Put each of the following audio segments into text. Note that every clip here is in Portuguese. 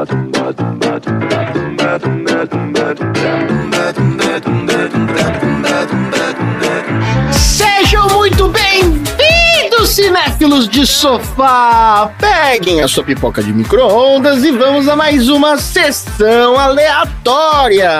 ba dum ba dum de sofá! Peguem a sua pipoca de micro-ondas e vamos a mais uma sessão aleatória!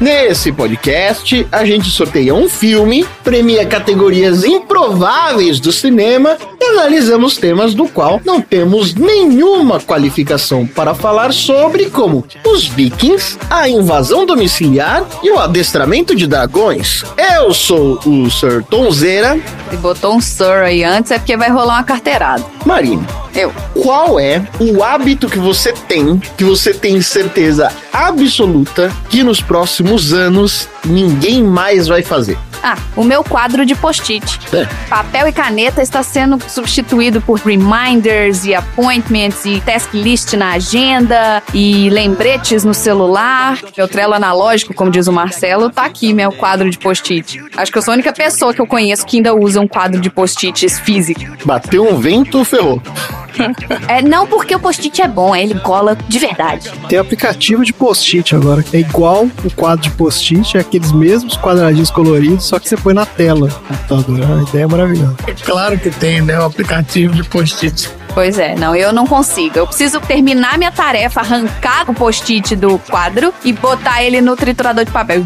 Nesse podcast, a gente sorteia um filme, premia categorias improváveis do cinema e analisamos temas do qual não temos nenhuma qualificação para falar sobre, como os vikings, a invasão domiciliar e o adestramento de dragões. Eu sou o Sir Tonzeira. Se botou um sir aí antes é porque vai rolar uma carteirada. Marina, Eu. qual é o hábito que você tem, que você tem certeza absoluta que nos próximos anos ninguém mais vai fazer? Ah, o meu quadro de post-it. É. Papel e caneta está sendo substituído por reminders e appointments e task list na agenda e lembretes no celular. Meu trelo analógico, como diz o Marcelo, tá aqui meu quadro de post-it. Acho que eu sou a única pessoa que eu conheço que ainda usa um quadro de post-its físico. Bateu um vento, ferrou. É não porque o post-it é bom, ele cola de verdade. Tem aplicativo de post-it agora. É igual o quadro de post-it, é aqueles mesmos quadradinhos coloridos, só que você põe na tela do computador. É uma ideia maravilhosa. Claro que tem, né? O aplicativo de post-it. Pois é, não, eu não consigo. Eu preciso terminar minha tarefa, arrancar o post-it do quadro e botar ele no triturador de papel.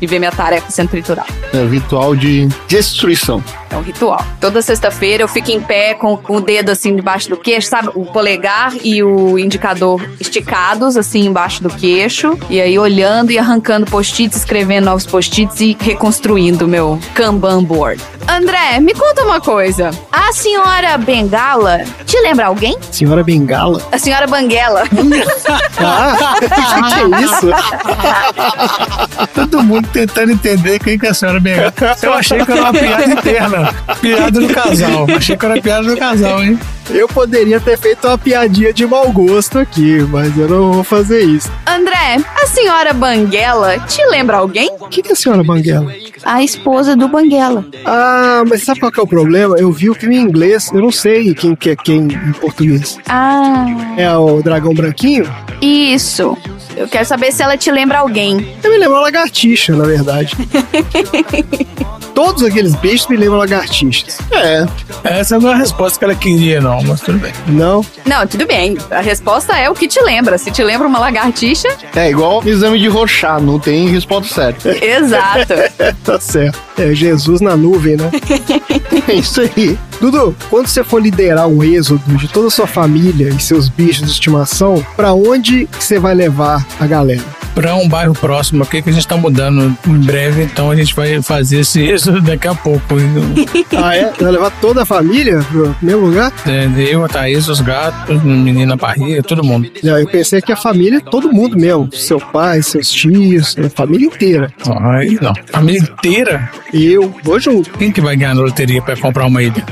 E ver minha tarefa sendo triturada. É o ritual de destruição. É um ritual. Toda sexta-feira eu fico em pé com, com o dedo assim debaixo do queixo, sabe? O polegar e o indicador esticados assim embaixo do queixo. E aí olhando e arrancando post-its, escrevendo novos post-its e reconstruindo o meu Kanban board. André, me conta uma coisa. A senhora Bengala te lembra alguém? Senhora Bengala? A senhora Banguela. Ah, o que, que é isso? Todo mundo tentando entender quem que é a senhora Bengala. Eu achei que era uma piada interna. Piada do casal. Achei que era piada do casal, hein? Eu poderia ter feito uma piadinha de mau gosto aqui, mas eu não vou fazer isso. André, a senhora Banguela te lembra alguém? O que, que é a senhora Banguela? A esposa do Banguela. Ah, mas sabe qual que é o problema? Eu vi o filme em inglês, eu não sei quem que é quem em português. Ah, É o dragão branquinho? isso. Eu quero saber se ela te lembra alguém. Eu me lembro a lagartixa, na verdade. Todos aqueles bichos me lembram lagartixas. É, Essa não é a resposta que ela queria, não, mas tudo bem. Não? Não, tudo bem. A resposta é o que te lembra. Se te lembra uma lagartixa, é igual exame de Rorschach, não tem resposta certa. exato. tá certo. É Jesus na nuvem, né? É isso aí. Dudu, quando você for liderar um êxodo de toda a sua família e seus bichos de estimação, pra onde você vai levar a galera? Pra um bairro próximo aqui que a gente tá mudando em breve, então a gente vai fazer esse isso daqui a pouco. Ah, é? Vai levar toda a família pro mesmo lugar? É, Eu, a Thaís, os gatos, menina barriga, todo mundo. Não, eu pensei que a família, todo mundo mesmo. Seu pai, seus tios, a família inteira. Ai, não. Família inteira? Eu, vou junto. Quem que vai ganhar na loteria pra comprar uma ilha?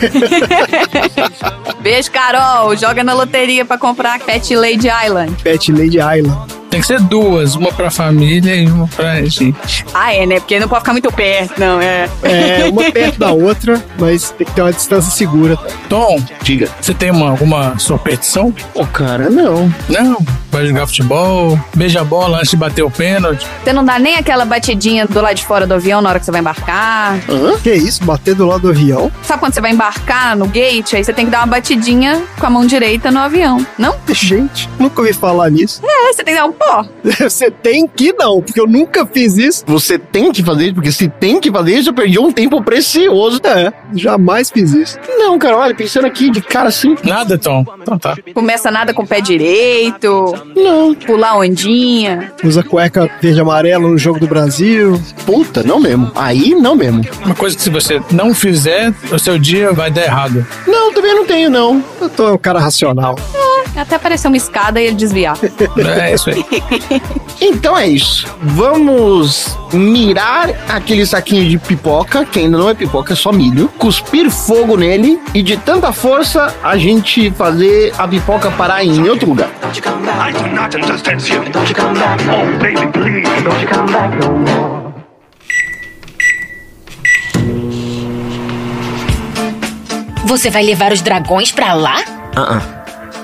Beijo, Carol. Joga na loteria pra comprar Pet Lady Island. Pet Lady Island. Tem que ser duas, uma pra família e uma pra gente. Ah, é, né? Porque não pode ficar muito perto, não, é. É, uma perto da outra, mas tem que ter uma distância segura. tá? Tom, Diga. você tem uma, alguma superstição? Ô, cara, não. Não? Vai jogar futebol, beija a bola antes de bater o pênalti. Você não dá nem aquela batidinha do lado de fora do avião na hora que você vai embarcar. Hã? Que isso? Bater do lado do avião? Sabe quando você vai embarcar no gate? Aí você tem que dar uma batidinha com a mão direita no avião. Não? Gente, nunca ouvi falar nisso. É, você tem que dar um pó. Você tem que não, porque eu nunca fiz isso. Você tem que fazer isso, porque se tem que fazer isso, eu perdi um tempo precioso. É, jamais fiz isso. Não, cara, olha, pensando aqui de cara assim, Nada, Tom. Então tá. Começa nada com o pé direito, não. pular ondinha. Usa cueca verde e amarelo no jogo do Brasil. Puta, não mesmo. Aí, não mesmo. Uma coisa que se você não fizer, o seu dia vai dar errado. Não, também não tenho, não. Eu tô um cara racional. Até aparecer uma escada e ele desviar. É isso aí. Então é isso. Vamos mirar aquele saquinho de pipoca, que ainda não é pipoca, é só milho, cuspir fogo nele e de tanta força a gente fazer a pipoca parar em outro lugar. I do not understand you. Don't you come back. Oh, baby, please. Don't you come back no more. Você vai levar os dragões pra lá? Ah, ah.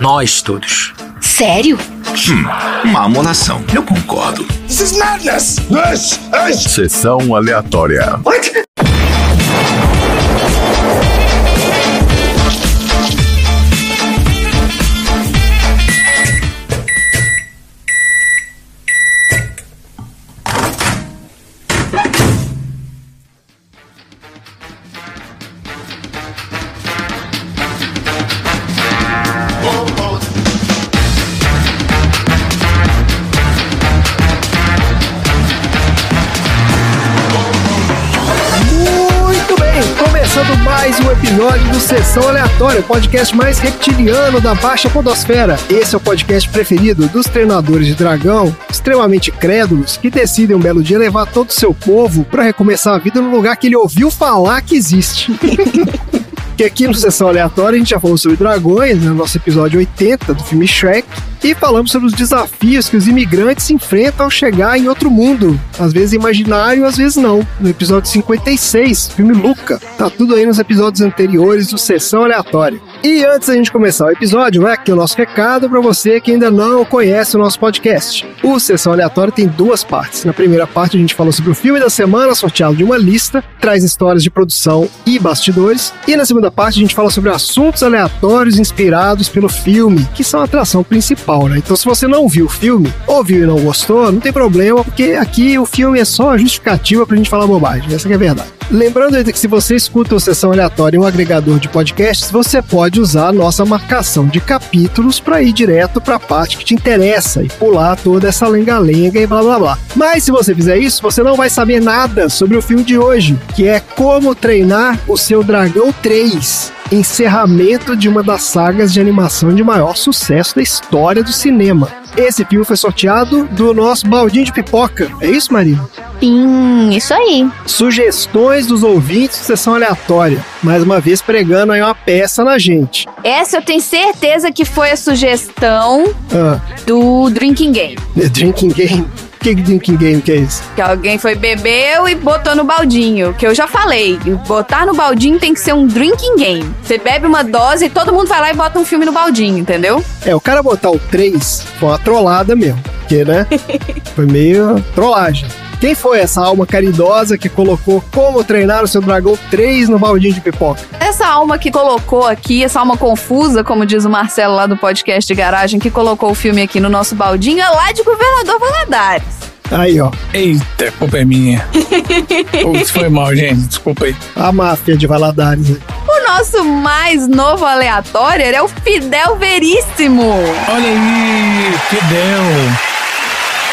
Nós todos. Sério? Mamonação. Eu concordo. Sessão aleatória. Muito do Sessão Aleatória, o podcast mais reptiliano da Baixa Podosfera. Esse é o podcast preferido dos treinadores de dragão, extremamente crédulos, que decidem um belo dia levar todo o seu povo para recomeçar a vida no lugar que ele ouviu falar que existe. que aqui no Sessão Aleatória a gente já falou sobre dragões, né, no nosso episódio 80 do filme Shrek, e falamos sobre os desafios que os imigrantes enfrentam ao chegar em outro mundo, às vezes imaginário, às vezes não. No episódio 56, filme Luca. Tá tudo aí nos episódios anteriores do Sessão Aleatória. E antes da gente começar o episódio, é aqui o nosso recado para você que ainda não conhece o nosso podcast. O Sessão Aleatória tem duas partes. Na primeira parte a gente falou sobre o filme da semana, sorteado de uma lista, traz histórias de produção e bastidores. E na segunda parte a gente fala sobre assuntos aleatórios inspirados pelo filme, que são a atração principal, né? Então se você não viu o filme, ou viu e não gostou, não tem problema, porque aqui o filme é só a justificativa pra gente falar bobagem. Essa é a verdade. Lembrando que se você escuta o Sessão Aleatória em um agregador de podcasts, você pode usar a nossa marcação de capítulos para ir direto para a parte que te interessa e pular toda essa lenga-lenga e blá blá blá. Mas se você fizer isso, você não vai saber nada sobre o filme de hoje, que é Como Treinar o Seu Dragão 3 encerramento de uma das sagas de animação de maior sucesso da história do cinema. Esse filme foi sorteado do nosso baldinho de pipoca. É isso, Marina? Sim, isso aí. Sugestões dos ouvintes de sessão aleatória. Mais uma vez pregando aí uma peça na gente. Essa eu tenho certeza que foi a sugestão Ah, do Drinking Game. The Drinking Game. Que drinking game que é isso? Que alguém foi bebeu e botou no baldinho. Que eu já falei. Botar no baldinho tem que ser um drinking game. Você bebe uma dose e todo mundo vai lá e bota um filme no baldinho, entendeu? É, o cara botar o 3 foi uma trollada mesmo. Porque, né? foi meio trollagem. Quem foi essa alma caridosa que colocou como treinar o seu dragão 3 no baldinho de pipoca? Essa alma que colocou aqui, essa alma confusa, como diz o Marcelo lá do podcast de garagem, que colocou o filme aqui no nosso baldinho, é lá de Governador Valadares. Aí, ó. Eita, a culpa é minha. Putz, foi mal, gente. Desculpa aí. A máfia de Valadares. O nosso mais novo aleatório é o Fidel Veríssimo. Olha aí, Fidel.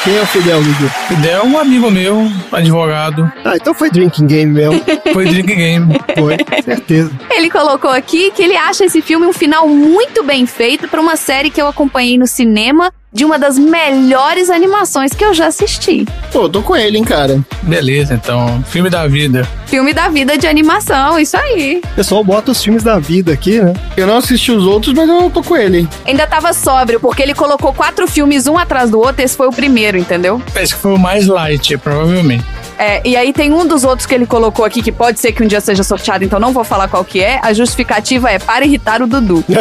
Quem é o Fidel, Dudu? Fidel é um amigo meu, advogado. Ah, então foi drinking game mesmo. Foi Drink Game. Foi, certeza. Ele colocou aqui que ele acha esse filme um final muito bem feito para uma série que eu acompanhei no cinema de uma das melhores animações que eu já assisti. Pô, tô com ele, hein, cara. Beleza, então. Filme da vida. Filme da vida de animação, isso aí. O pessoal bota os filmes da vida aqui, né? Eu não assisti os outros, mas eu tô com ele. Ainda tava sóbrio, porque ele colocou quatro filmes um atrás do outro, esse foi o primeiro, entendeu? Esse que foi o mais light, provavelmente. É, e aí tem um dos outros que ele colocou aqui que pode ser que um dia seja sorteado, então não vou falar qual que é. A justificativa é para irritar o Dudu.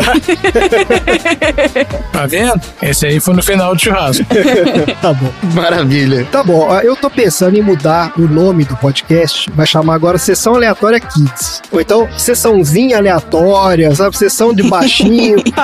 Tá vendo? Esse aí foi no final do churrasco. tá bom. Maravilha. Tá bom, eu tô pensando em mudar o nome do podcast. Vai chamar agora Sessão Aleatória Kids. Ou então, Sessãozinha Aleatória, sabe? Sessão de baixinho.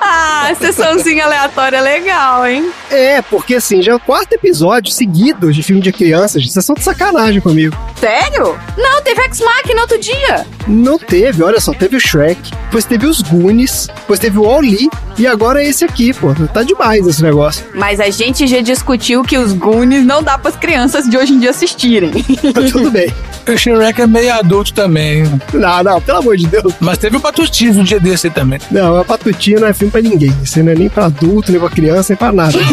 ah, sessãozinha aleatória legal, hein? é, porque assim, já é o quarto episódio seguido de filme de crianças. Vocês são de sacanagem comigo. Sério? Não, teve X-Machina outro dia. Não teve, olha só, teve o Shrek, depois teve os Goonies, depois teve o Wall-E e agora é esse aqui, pô. Tá demais esse negócio. Mas a gente já discutiu que os Goonies não dá pras crianças de hoje em dia assistirem. Tá tudo bem. O Shrek é meio adulto também. Não, não, pelo amor de Deus. Mas teve o Patutinho um dia desse aí também. Não, a Patutinha não é filme pra ninguém. Isso não é nem pra adulto, nem pra criança, nem pra nada.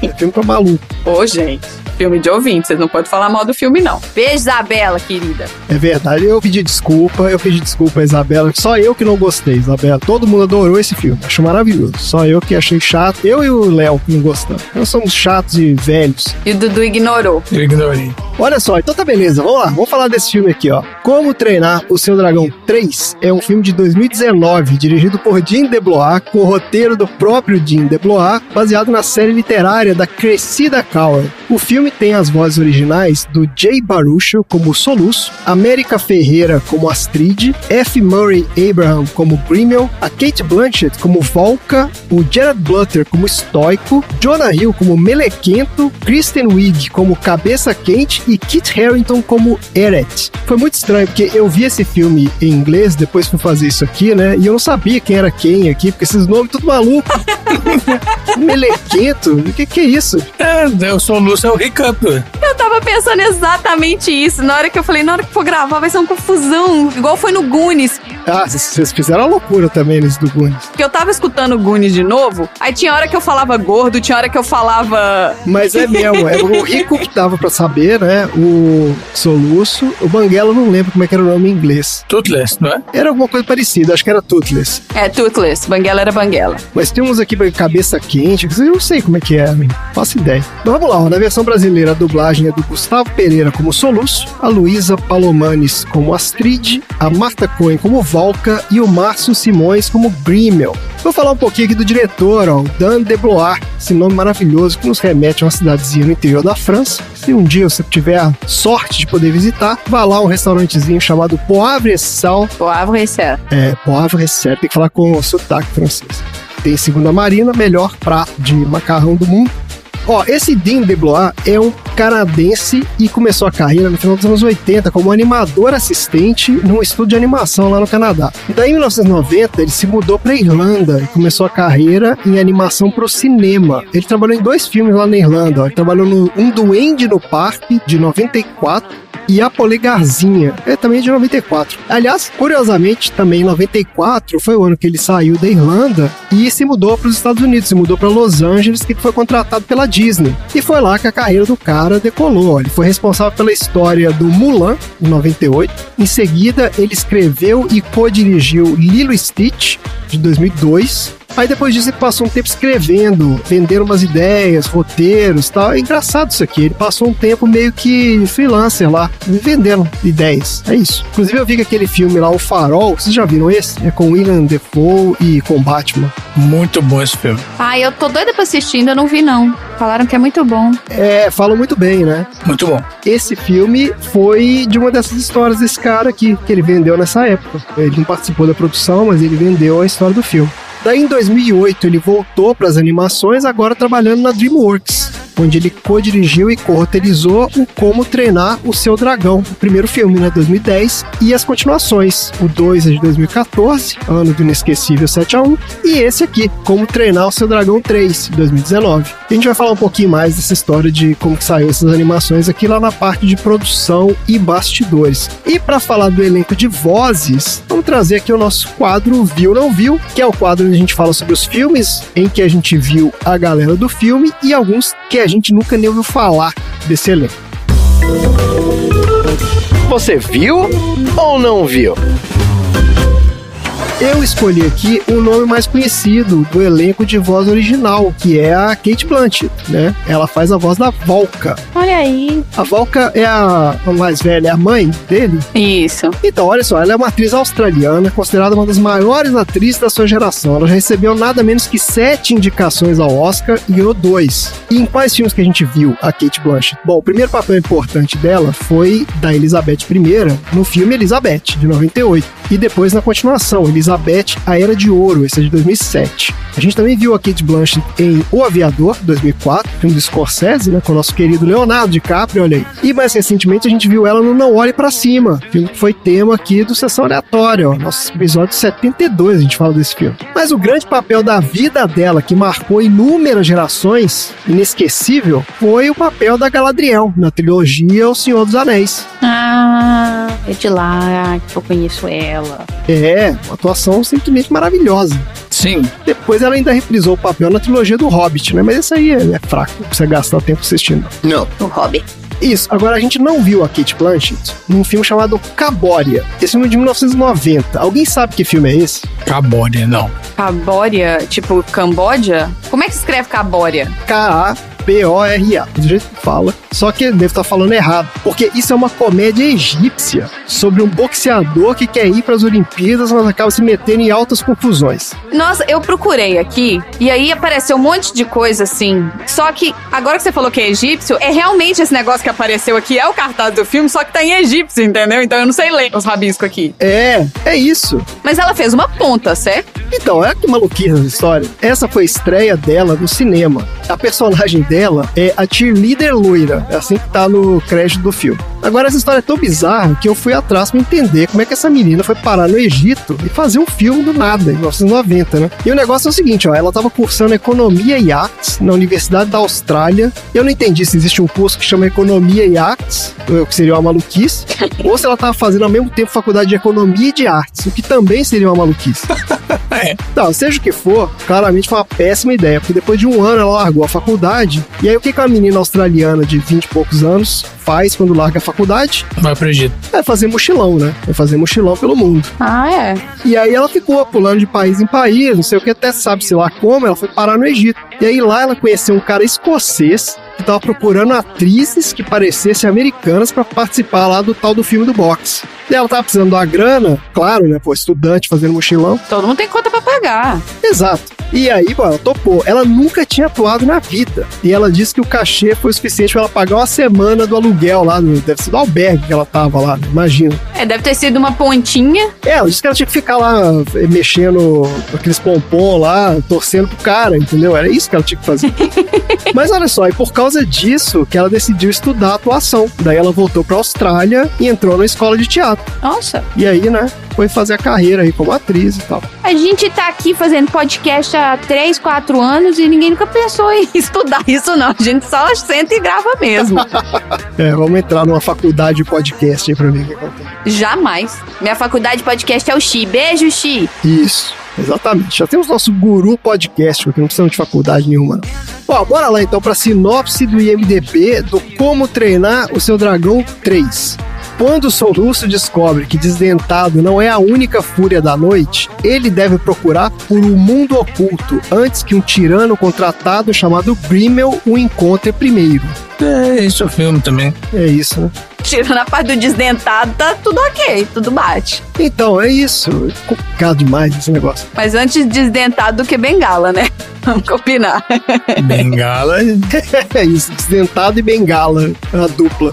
é filme pra maluco. Ô, gente. Filme de ouvinte, vocês não podem falar mal do filme, não. Beijo, Isabela, querida. É verdade, eu pedi desculpa, eu pedi desculpa a Isabela. Só eu que não gostei, Isabela. Todo mundo adorou esse filme, achou maravilhoso. Só eu que achei chato. Eu e o Léo que não gostamos. Nós somos chatos e velhos. E o Dudu ignorou. Eu ignorei. Olha só, então tá beleza, vamos lá, vamos falar desse filme aqui, ó. Como Treinar o Seu Dragão 3 é um filme de 2019, dirigido por Jim DeBlois, com o roteiro do próprio Jim DeBlois, baseado na série literária da Cressida Cowell. O filme tem as vozes originais do Jay Baruchel como Soluço, América Ferreira como Astrid, F. Murray Abraham como Grimmel, a Kate Blanchett como Volca, o Jared Blutter como Estoico, Jonah Hill como Melequento, Kristen Wiig como Cabeça Quente e Kit Harington como Eret. Foi muito estranho, porque eu vi esse filme em inglês, depois fui fazer isso aqui, né? E eu não sabia quem era quem aqui, porque esses nomes tudo maluco. Melequento? O que, que é isso? É, o soluço é o Eu tava pensando exatamente isso. Na hora que eu falei, na hora que for gravar, vai ser uma confusão. Igual foi no Goonies. Ah, vocês- vocês fizeram a loucura também nesse do Goonies. Porque eu tava escutando o Goonies de novo. Aí tinha hora que eu falava gordo, tinha hora que eu falava. Mas é mesmo, é o Rico que tava pra saber, né? O Soluço. O Banguela eu não lembro como é que era o nome em inglês. Toothless, não é? Era alguma coisa parecida, acho que era Toothless. É, Toothless. Banguela era Banguela. Mas tem uns aqui pra cabeça quente, que eu não sei como é que é, não faço ideia. Mas vamos lá, ó, na versão brasileira a dublagem é do Gustavo Pereira como Soluço, a Luísa Palomanes como Astrid, a Marta Cohen como Valka e o Márcio Simões como Grimmel. Vou falar um pouquinho aqui do diretor, ó, o Dan Deblois, esse nome maravilhoso que nos remete a uma cidadezinha no interior da França. Se um dia você tiver a sorte de poder visitar, vá lá a um restaurantezinho chamado Poivre Sal, Poivre e Serra. é, Poivre Sal, tem que falar com sotaque francês. Tem segunda marina, melhor prato de macarrão do mundo. Ó, esse Dean DeBlois é um canadense e começou a carreira no final dos anos 80 como animador assistente num estúdio de animação lá no Canadá. E daí, em 1990, ele se mudou para Irlanda e começou a carreira em animação para o cinema. Ele trabalhou em dois filmes lá na Irlanda. ó. Ele trabalhou no Um Duende no Parque, de 94, e a Polegarzinha, é também de 94. Aliás, curiosamente, também em 94 foi o ano que ele saiu da Irlanda e se mudou para os Estados Unidos, se mudou para Los Angeles, que foi contratado pela Disney. E foi lá que a carreira do cara decolou. Ele foi responsável pela história do Mulan, em 98. Em seguida, ele escreveu e co-dirigiu Lilo Stitch, de 2002. Aí depois disso ele passou um tempo escrevendo, vendendo umas ideias, roteiros e tal. É engraçado isso aqui. Ele passou um tempo meio que freelancer lá, vendendo ideias. É isso. Inclusive eu vi que aquele filme lá, O Farol, vocês já viram esse? É com William Defoe e com Batman. Muito bom esse filme. Ai, eu tô doida pra assistir, ainda não vi, não. Falaram que é muito bom. É, falam muito bem, né? Muito bom. Esse filme foi de uma dessas histórias desse cara aqui, que ele vendeu nessa época. Ele não participou da produção, mas ele vendeu a história do filme. Daí em 2008 ele voltou para as animações, agora trabalhando na DreamWorks, onde ele co-dirigiu e co-roteirizou o Como Treinar o Seu Dragão, o primeiro filme, né, 2010, e as continuações. O 2 é de 2014, ano do inesquecível 7 a 1, e esse aqui, Como Treinar o Seu Dragão 3, de 2019. E a gente vai falar um pouquinho mais dessa história de como que saiu essas animações aqui lá na parte de produção e bastidores. E para falar do elenco de vozes, vamos trazer aqui o nosso quadro Viu Não Viu, que é o quadro onde a gente fala sobre os filmes em que a gente viu a galera do filme e alguns que a gente nunca nem ouviu falar desse elenco. Você viu ou não viu? Eu escolhi aqui o nome mais conhecido do elenco de voz original, que é a Kate Blanchett, né? Ela faz a voz da Volca. Olha aí. A Volca é a, a mais velha, é a mãe dele. Isso. Então, olha só, ela é uma atriz australiana, considerada uma das maiores atrizes da sua geração. Ela já recebeu nada menos que sete indicações ao Oscar e ganhou dois. E em quais filmes que a gente viu a Kate Blanchett? Bom, o primeiro papel importante dela foi da Elizabeth I, no filme Elizabeth, de 98. E depois na continuação, Elizabeth, A Era de Ouro, esse é de 2007. A gente também viu a Kate Blanchett em O Aviador, 2004, filme do Scorsese, né, com o nosso querido Leonardo DiCaprio, olha aí. E mais recentemente a gente viu ela no Não Olhe Pra Cima, filme que foi tema aqui do Sessão Aleatória, ó, nosso episódio 72 a gente fala desse filme. Mas o grande papel da vida dela, que marcou inúmeras gerações, inesquecível, foi o papel da Galadriel, na trilogia O Senhor dos Anéis. Ah, é de lá que eu conheço ela. É, uma atuação simplesmente maravilhosa. Sim. Depois ela ainda reprisou o papel na trilogia do Hobbit, né? Mas esse aí é, é fraco, pra você gastar tempo assistindo. Não. O Hobby. Isso, agora a gente não viu a Kate Blanchett num filme chamado Cabória. Esse filme é de 1990. Alguém sabe que filme é esse? Cabória, não. Cabória, tipo Camboja? Como é que se escreve Cabória? K-A-B-O-R-A, do jeito que fala. Só que deve estar falando errado, porque isso é uma comédia egípcia sobre um boxeador que quer ir para as Olimpíadas, mas acaba se metendo em altas confusões. Nossa, eu procurei aqui e aí apareceu um monte de coisa assim. Só que agora que você falou que é egípcio, é realmente esse negócio que apareceu aqui, é o cartaz do filme, só que tá em egípcio, entendeu? Então eu não sei ler os rabiscos aqui. É, é isso. Mas ela fez uma ponta, certo? Então, é que maluquice essa história. Essa foi a estreia dela no cinema. A personagem dela é a cheerleader loira. É assim que tá no crédito do filme. Agora, essa história é tão bizarra que eu fui atrás pra entender como é que essa menina foi parar no Egito e fazer um filme do nada, em 1990, né? E o negócio é o seguinte, ó. Ela tava cursando Economia e Artes na Universidade da Austrália. Eu não entendi se existe um curso que chama Economia e Artes, o que seria uma maluquice, ou se ela tava fazendo ao mesmo tempo faculdade de Economia e de Artes, o que também seria uma maluquice. É. Não, seja o que for, claramente foi uma péssima ideia, porque depois de um ano ela largou a faculdade. E aí o que que uma menina australiana de 20 e poucos anos faz quando larga a faculdade? Vai pro Egito. É fazer mochilão, né? É fazer mochilão pelo mundo. Ah, é. E aí ela ficou pulando de país em país, não sei o que, até sabe se lá como, ela foi parar no Egito. E aí lá ela conheceu um cara escocês que tava procurando atrizes que parecessem americanas pra participar lá do tal do filme do boxe. Ela tava precisando de uma grana, claro, né? Pô, estudante fazendo mochilão. Todo mundo tem conta pra pagar. Exato. E aí, pô, ela topou. Ela nunca tinha atuado na vida. E ela disse que o cachê foi o suficiente pra ela pagar uma semana do aluguel lá, do, deve ser do albergue que ela tava lá, imagina. É, deve ter sido uma pontinha. É, ela disse que ela tinha que ficar lá eh, mexendo aqueles pompom lá, torcendo pro cara, entendeu? Era isso que ela tinha que fazer. Mas olha só, e por causa disso que ela decidiu estudar atuação. Daí ela voltou pra Austrália e entrou na escola de teatro. Nossa. E aí, né, foi fazer a carreira aí como atriz e tal. A gente tá aqui fazendo podcast há 3, 4 anos e ninguém nunca pensou em Estudar isso não, a gente só senta e grava mesmo. É, vamos entrar numa faculdade de podcast aí pra ver o que acontece. Jamais. Minha faculdade de podcast é o Xi. Beijo, Xi. Isso, exatamente. Já temos nosso guru podcast, porque não precisamos de faculdade nenhuma. Bom, bora lá então pra sinopse do IMDB do Como Treinar o Seu Dragão 3. Quando o Soluço descobre que Desdentado não é a única fúria da noite, ele deve procurar por um mundo oculto antes que um tirano contratado chamado Grimmel o encontre primeiro. É, isso é o filme também. É isso, né? Tirando a parte do desdentado, tá tudo ok, tudo bate. Então, é isso. É complicado demais esse negócio. Mas antes desdentado do que bengala, né? Vamos combinar. Bengala. É isso, Desdentado e Bengala, a dupla.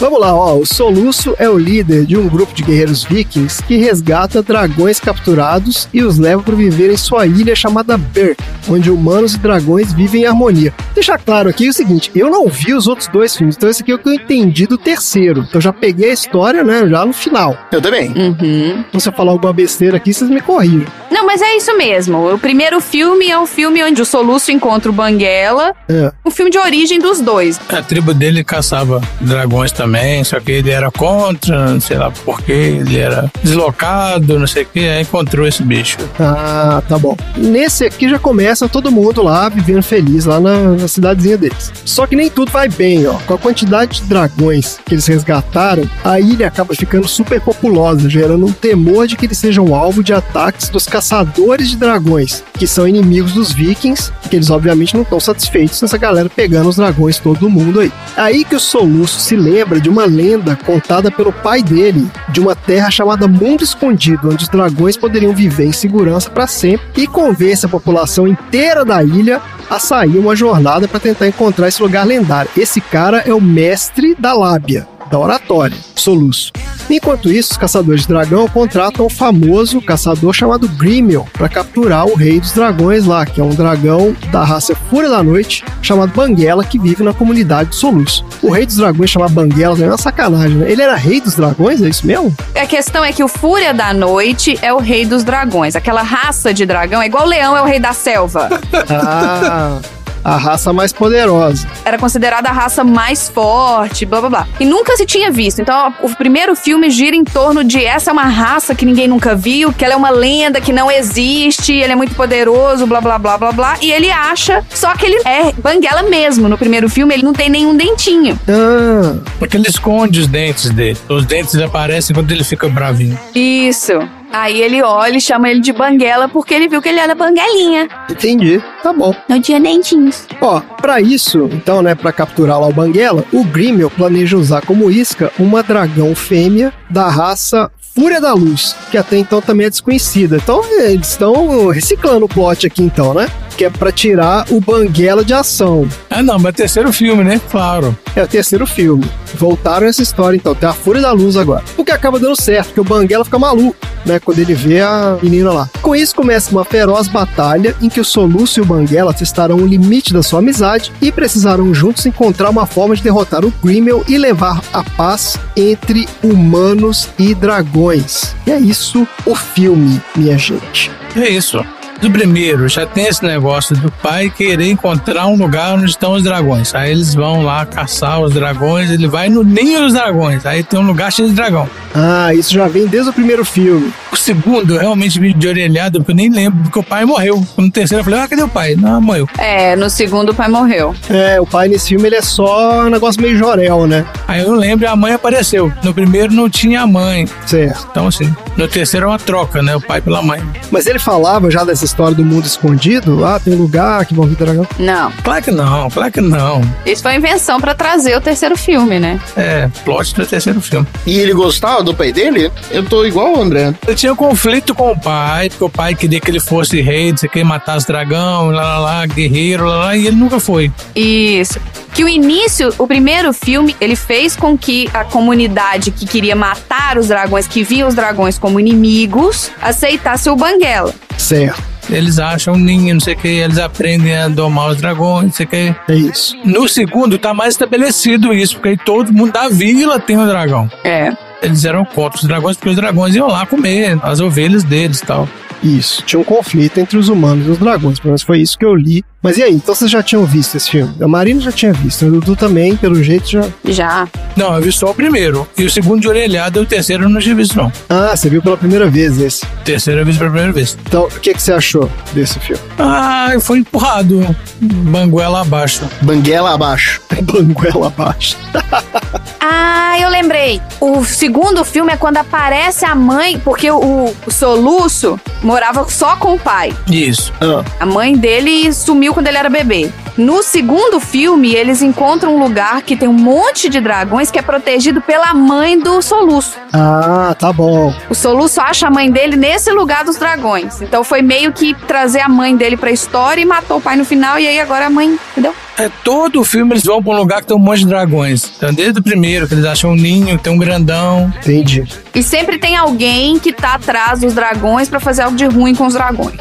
Vamos lá, ó. O Soluço é o líder de um grupo de guerreiros vikings que resgata dragões capturados e os leva para viver em sua ilha chamada Berk, onde humanos e dragões vivem em harmonia. Deixar claro aqui o seguinte: eu não vi os outros dois filmes, então esse aqui é o que eu entendi do terceiro. Então eu já peguei a história, né, já no final. Eu também. Uhum. Então, se eu falar alguma besteira aqui, vocês me corrigem. Não, mas é isso mesmo. O primeiro filme é o filme onde o Soluço encontra o Banguela. É. Um filme de origem dos dois. A tribo dele caçava dragões também, só que ele era contra, não sei lá porquê, ele era deslocado, não sei o que, aí encontrou esse bicho. Ah, tá bom. Nesse aqui já começa todo mundo lá vivendo feliz lá na, na cidadezinha deles. Só que nem tudo vai bem, ó. Com a quantidade de dragões que eles resgataram, a ilha acaba ficando super populosa, gerando um temor de que eles sejam alvo de ataques dos caçadores de dragões, que são inimigos dos vikings, que eles obviamente não estão satisfeitos nessa galera pegando os dragões todo mundo aí. Aí que o Soluço se lembra de uma lenda contada pelo pai dele, de uma terra chamada Mundo Escondido, onde os dragões poderiam viver em segurança para sempre, e convence a população inteira da ilha a sair uma jornada para tentar encontrar esse lugar lendário. Esse cara é o mestre da lábia, da oratória, Soluço. Enquanto isso, os caçadores de dragão contratam o famoso caçador chamado Grimmel para capturar o rei dos dragões lá, que é um dragão da raça Fúria da Noite, chamado Banguela, que vive na comunidade de Soluço. O rei dos dragões chamado Banguela é uma sacanagem, né? Ele era rei dos dragões, é isso mesmo? A questão é que o Fúria da Noite é o rei dos dragões. Aquela raça de dragão é igual o leão é o rei da selva. Ah, A raça mais poderosa. Era considerada a raça mais forte, blá blá blá. E nunca se tinha visto. Então, o primeiro filme gira em torno de essa é uma raça que ninguém nunca viu, que ela é uma lenda que não existe, ele é muito poderoso, blá blá blá blá blá. E ele acha, só que ele é banguela mesmo. No primeiro filme, ele não tem nenhum dentinho. Ah, Porque ele esconde os dentes dele. Os dentes aparecem quando ele fica bravinho. Isso. Aí ele olha e chama ele de banguela porque ele viu que ele era banguelinha. entendi. Tá bom. Não tinha dentinhos. Ó, pra isso, então, né, pra capturar lá o Banguela, o Grimmel planeja usar como isca uma dragão fêmea da raça Fúria da Luz, que até então também é desconhecida. Então, eles estão reciclando o plot aqui então, né? Que é pra tirar o Banguela de ação. Ah, não, mas é terceiro filme, né? Claro. É o terceiro filme. Voltaram essa história, então. Tem a Fúria da Luz agora. O que acaba dando certo, porque o Banguela fica maluco, né? Quando ele vê a menina lá. Com isso, começa uma feroz batalha em que o Soluço e o Banguela testarão o limite da sua amizade e precisarão juntos encontrar uma forma de derrotar o Grimmel e levar a paz entre humanos e dragões. E é isso o filme, minha gente. É isso. Do primeiro, já tem esse negócio do pai querer encontrar um lugar onde estão os dragões. Aí eles vão lá caçar os dragões, ele vai no ninho dos dragões. Aí tem um lugar cheio de dragão. Ah, isso já vem desde o primeiro filme. O segundo, eu realmente vi de orelhada, porque eu nem lembro, porque o pai morreu. No terceiro, eu falei, ah, cadê o pai? Não, morreu. É, no segundo o pai morreu. É, o pai nesse filme ele é só um negócio meio jorel, né? Aí eu lembro e a mãe apareceu. No primeiro não tinha a mãe. Certo. Então, assim, no terceiro é uma troca, né? O pai pela mãe. Mas ele falava já dessa história do mundo escondido? Ah, tem um lugar que vão vir dragão. Não. Claro que não, claro que não. Isso foi invenção pra trazer o terceiro filme, né? É, plot do terceiro filme. E ele gostava do pai dele? Eu tô igual o André. Eu tinha um conflito com o pai, porque o pai queria que ele fosse rei, não sei que, matasse dragão, lá, lá, lá, guerreiro, lá, lá, e ele nunca foi. Isso. Que o início, o primeiro filme, ele fez com que a comunidade que queria matar os dragões, que via os dragões como inimigos, aceitasse o Banguela. Certo. Eles acham ninho, não sei o que, eles aprendem a domar os dragões, não sei o que. É isso. No segundo, tá mais estabelecido isso, porque aí todo mundo da vila tem um dragão. É. Eles eram contra os dragões, porque os dragões iam lá comer as ovelhas deles e tal. Isso. Tinha um conflito entre os humanos e os dragões. Pelo menos foi isso que eu li. Mas e aí? Então vocês já tinham visto esse filme? A Marina já tinha visto. O Dudu também, pelo jeito, já. Já. Não, eu vi só o primeiro. E o segundo de orelhada e o terceiro eu não tinha visto, não. Ah, você viu pela primeira vez esse. Terceiro eu vi pela primeira vez. Então, o que, que você achou desse filme? Ah, foi empurrado. Banguela abaixo. Banguela abaixo. Banguela abaixo. Ah, eu lembrei. O segundo filme é quando aparece a mãe, porque o, o Soluço morava só com o pai. Isso. Ah, A mãe dele sumiu quando ele era bebê. No segundo filme, eles encontram um lugar que tem um monte de dragões que é protegido pela mãe do Soluço. ah, tá bom. O Soluço acha a mãe dele nesse lugar dos dragões. Então foi meio que trazer a mãe dele pra história e matou o pai no final. E aí agora a mãe, entendeu? É, todo o filme eles vão pra um lugar que tem um monte de dragões. Então, desde o primeiro, que eles acham um ninho, tem um grandão. Entendi. E sempre tem alguém que tá atrás dos dragões pra fazer algo de ruim com os dragões.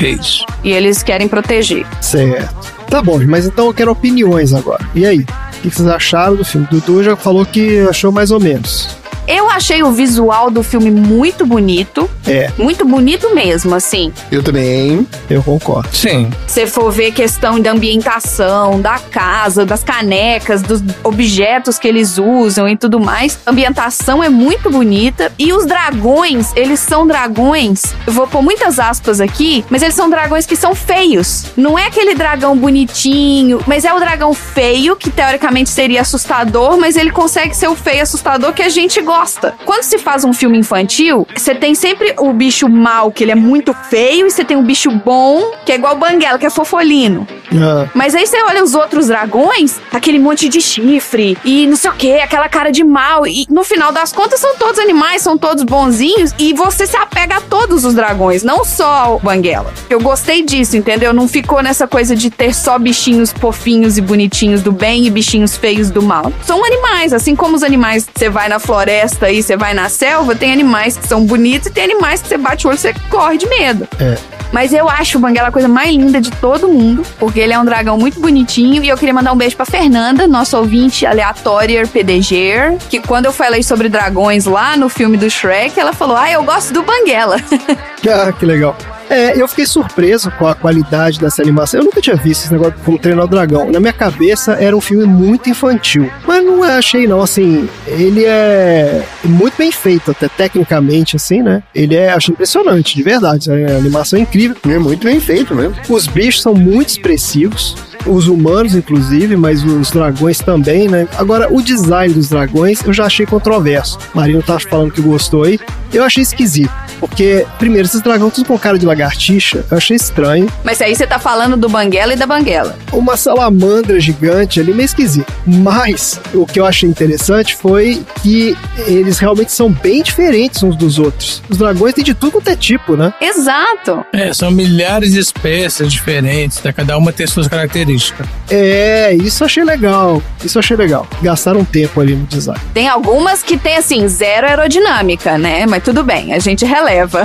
É isso. E eles querem proteger. Certo. Tá bom, mas então eu quero opiniões agora. E aí? O que vocês acharam do filme? Dudu já falou que achou mais ou menos. Eu achei o visual do filme muito bonito. É. Muito bonito mesmo, assim. Eu também. Eu concordo. Sim. Se for ver questão da ambientação, da casa, das canecas, dos objetos que eles usam e tudo mais, a ambientação é muito bonita. E os dragões, eles são dragões. Eu vou pôr muitas aspas aqui, mas eles são dragões que são feios. Não é aquele dragão bonitinho, mas é o dragão feio, que teoricamente seria assustador, mas ele consegue ser o feio assustador que a gente gosta. Quando se faz um filme infantil, você tem sempre o bicho mal, que ele é muito feio, e você tem o bicho bom, que é igual o Banguela, que é fofolino. Ah, Mas aí você olha os outros dragões, aquele monte de chifre e não sei o que, aquela cara de mal. E no final das contas são todos animais, são todos bonzinhos. E você se apega a todos os dragões, não só ao Banguela. Eu gostei disso, entendeu? Não ficou nessa coisa de ter só bichinhos fofinhos e bonitinhos do bem e bichinhos feios do mal. São animais, assim como os animais, você vai na floresta e você vai na selva, tem animais que são bonitos e tem animais que você bate o olho e você corre de medo. É. Mas eu acho o Banguela a coisa mais linda de todo mundo, porque ele é um dragão muito bonitinho. E eu queria mandar um beijo pra Fernanda, nossa ouvinte aleatória PDG, que quando eu falei sobre dragões lá no filme do Shrek, ela falou: Ah, eu gosto do Banguela. ah, que legal. É, eu fiquei surpreso com a qualidade dessa animação. Eu nunca tinha visto esse negócio como treinar o dragão. Na minha cabeça era um filme muito infantil. Mas não achei, não. Assim, ele é muito bem feito, até tecnicamente, assim, né? Ele é, acho impressionante, de verdade. A animação é incrível. É muito bem feito mesmo. Os bichos são muito expressivos. Os humanos, inclusive, mas os dragões também, né? Agora, o design dos dragões eu já achei controverso. Marino tá falando que gostou aí. Eu achei esquisito. Porque, primeiro, esses dragões tudo com cara de lagartixa, eu achei estranho. Mas aí você tá falando do Banguela e da Banguela. Uma salamandra gigante ali, meio esquisito. Mas, o que eu achei interessante foi que eles realmente são bem diferentes uns dos outros. Os dragões têm de tudo quanto é tipo, né? Exato. É, são milhares de espécies diferentes, né? cada uma tem suas características. É, isso achei legal. Isso achei legal. Gastaram tempo ali no design. Tem algumas que tem, assim, zero aerodinâmica, né? Mas tudo bem, a gente releva.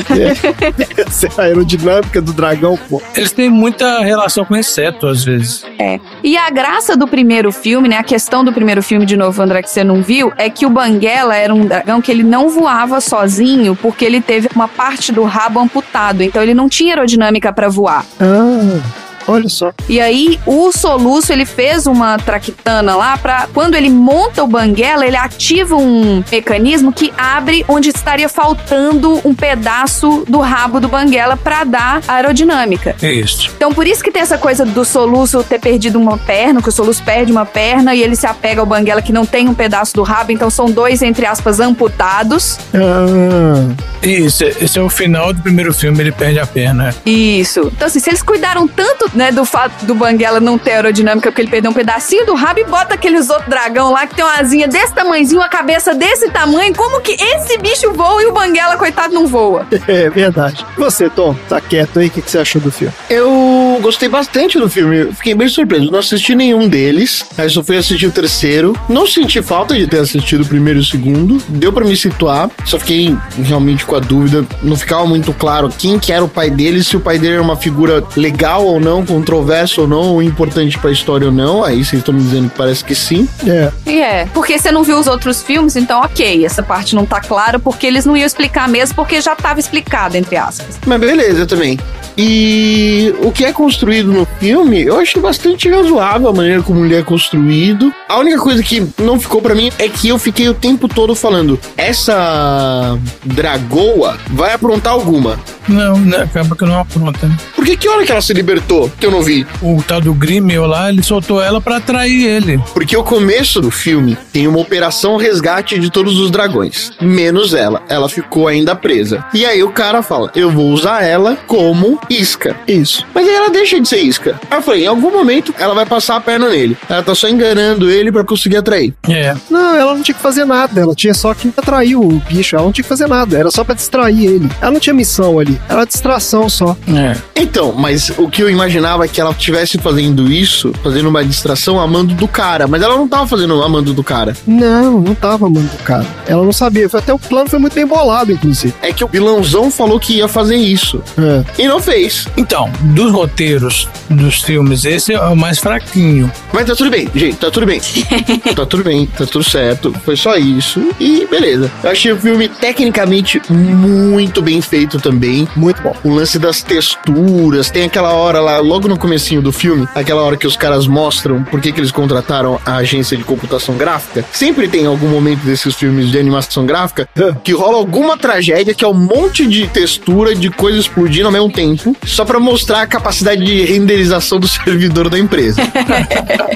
Essa é a aerodinâmica do dragão, pô. Eles têm muita relação com inseto, às vezes. É. E a graça do primeiro filme, né? A questão do primeiro filme, de novo, André, que você não viu, é que o Banguela era um dragão que ele não voava sozinho porque ele teve uma parte do rabo amputado. Então ele não tinha aerodinâmica pra voar. Ah, olha só. E aí, o Soluço, ele fez uma traquitana lá pra... Quando ele monta o Banguela, ele ativa um mecanismo que abre onde estaria faltando um pedaço do rabo do Banguela pra dar aerodinâmica. É isso. Então, por isso que tem essa coisa do Soluço ter perdido uma perna, que o Soluço perde uma perna e ele se apega ao Banguela que não tem um pedaço do rabo, então são dois, entre aspas, amputados. Ah, Isso, esse é o final do primeiro filme, ele perde a perna. Isso. Então, assim, se eles cuidaram tanto, né, do fato do Banguela não ter aerodinâmica porque ele perdeu um pedacinho do rabo e bota aqueles outros dragão lá que tem uma asinha desse tamanhozinho, uma cabeça desse tamanho, como que esse bicho voa e o Banguela, coitado, não voa? é verdade. E você, Tom, tá quieto aí? O que, que você achou do filme? Eu gostei bastante do filme. Eu Fiquei bem surpreso. Não assisti nenhum deles. Aí só fui assistir o terceiro. Não senti falta de ter assistido o primeiro e o segundo. Deu pra me situar. Só fiquei realmente com a dúvida. Não ficava muito claro quem que era o pai dele, se o pai dele era uma figura legal ou não, controverso ou não, ou importante pra história ou não. Aí vocês estão me dizendo que parece que sim. É. E é, porque você não viu os outros filmes, então ok, essa parte não tá clara, porque eles não iam explicar mesmo, porque já tava explicado, entre aspas. Mas beleza também. E o que é construído no filme, eu achei bastante razoável a maneira como ele é construído. A única coisa que não ficou pra mim é que eu fiquei o tempo todo falando: essa dragoa vai aprontar alguma. Não, né, acaba que não apronta. Né? Por que que hora que ela se libertou que eu não vi? O tal do Grimmel lá, ele soltou ela pra atrair ele. Porque o começo do filme tem uma operação resgate de todos os dragões, menos ela. Ela ficou ainda presa. E aí o cara fala: Eu vou usar ela como isca. Isso. Mas aí ela deixa de ser isca. Aí eu falei: Em algum momento ela vai passar a perna nele. Ela tá só enganando ele pra conseguir atrair. É. Não, ela não tinha que fazer nada. Ela tinha só que atrair o bicho. Ela não tinha que fazer nada. Era só pra distrair ele. Ela não tinha missão ali. Era distração só. É. Então, mas o que eu imaginava que ela estivesse fazendo isso, fazendo uma distração amando do cara. Mas ela não tava fazendo amando do cara. Não, não tava amando o cara. Ela não sabia. Foi- Até o plano foi muito bem bolado, inclusive. É que o vilãozão falou que ia fazer isso. É. E não fez. Então, dos roteiros dos filmes, esse é o mais fraquinho. Mas tá tudo bem, gente, tá tudo bem. tá tudo bem, tá tudo certo. Foi só isso. E beleza. Eu achei o filme tecnicamente muito bem feito também. Muito bom. O lance das texturas, tem aquela hora lá, logo no comecinho do filme, aquela hora que os caras mostram por que, que eles contrataram a agência de computação gráfica. Sempre tem algum momento desses filmes de animação gráfica que rola alguma tragédia que é um monte de textura de coisa explodindo ao mesmo tempo, só pra mostrar a capacidade de renderização do servidor da empresa.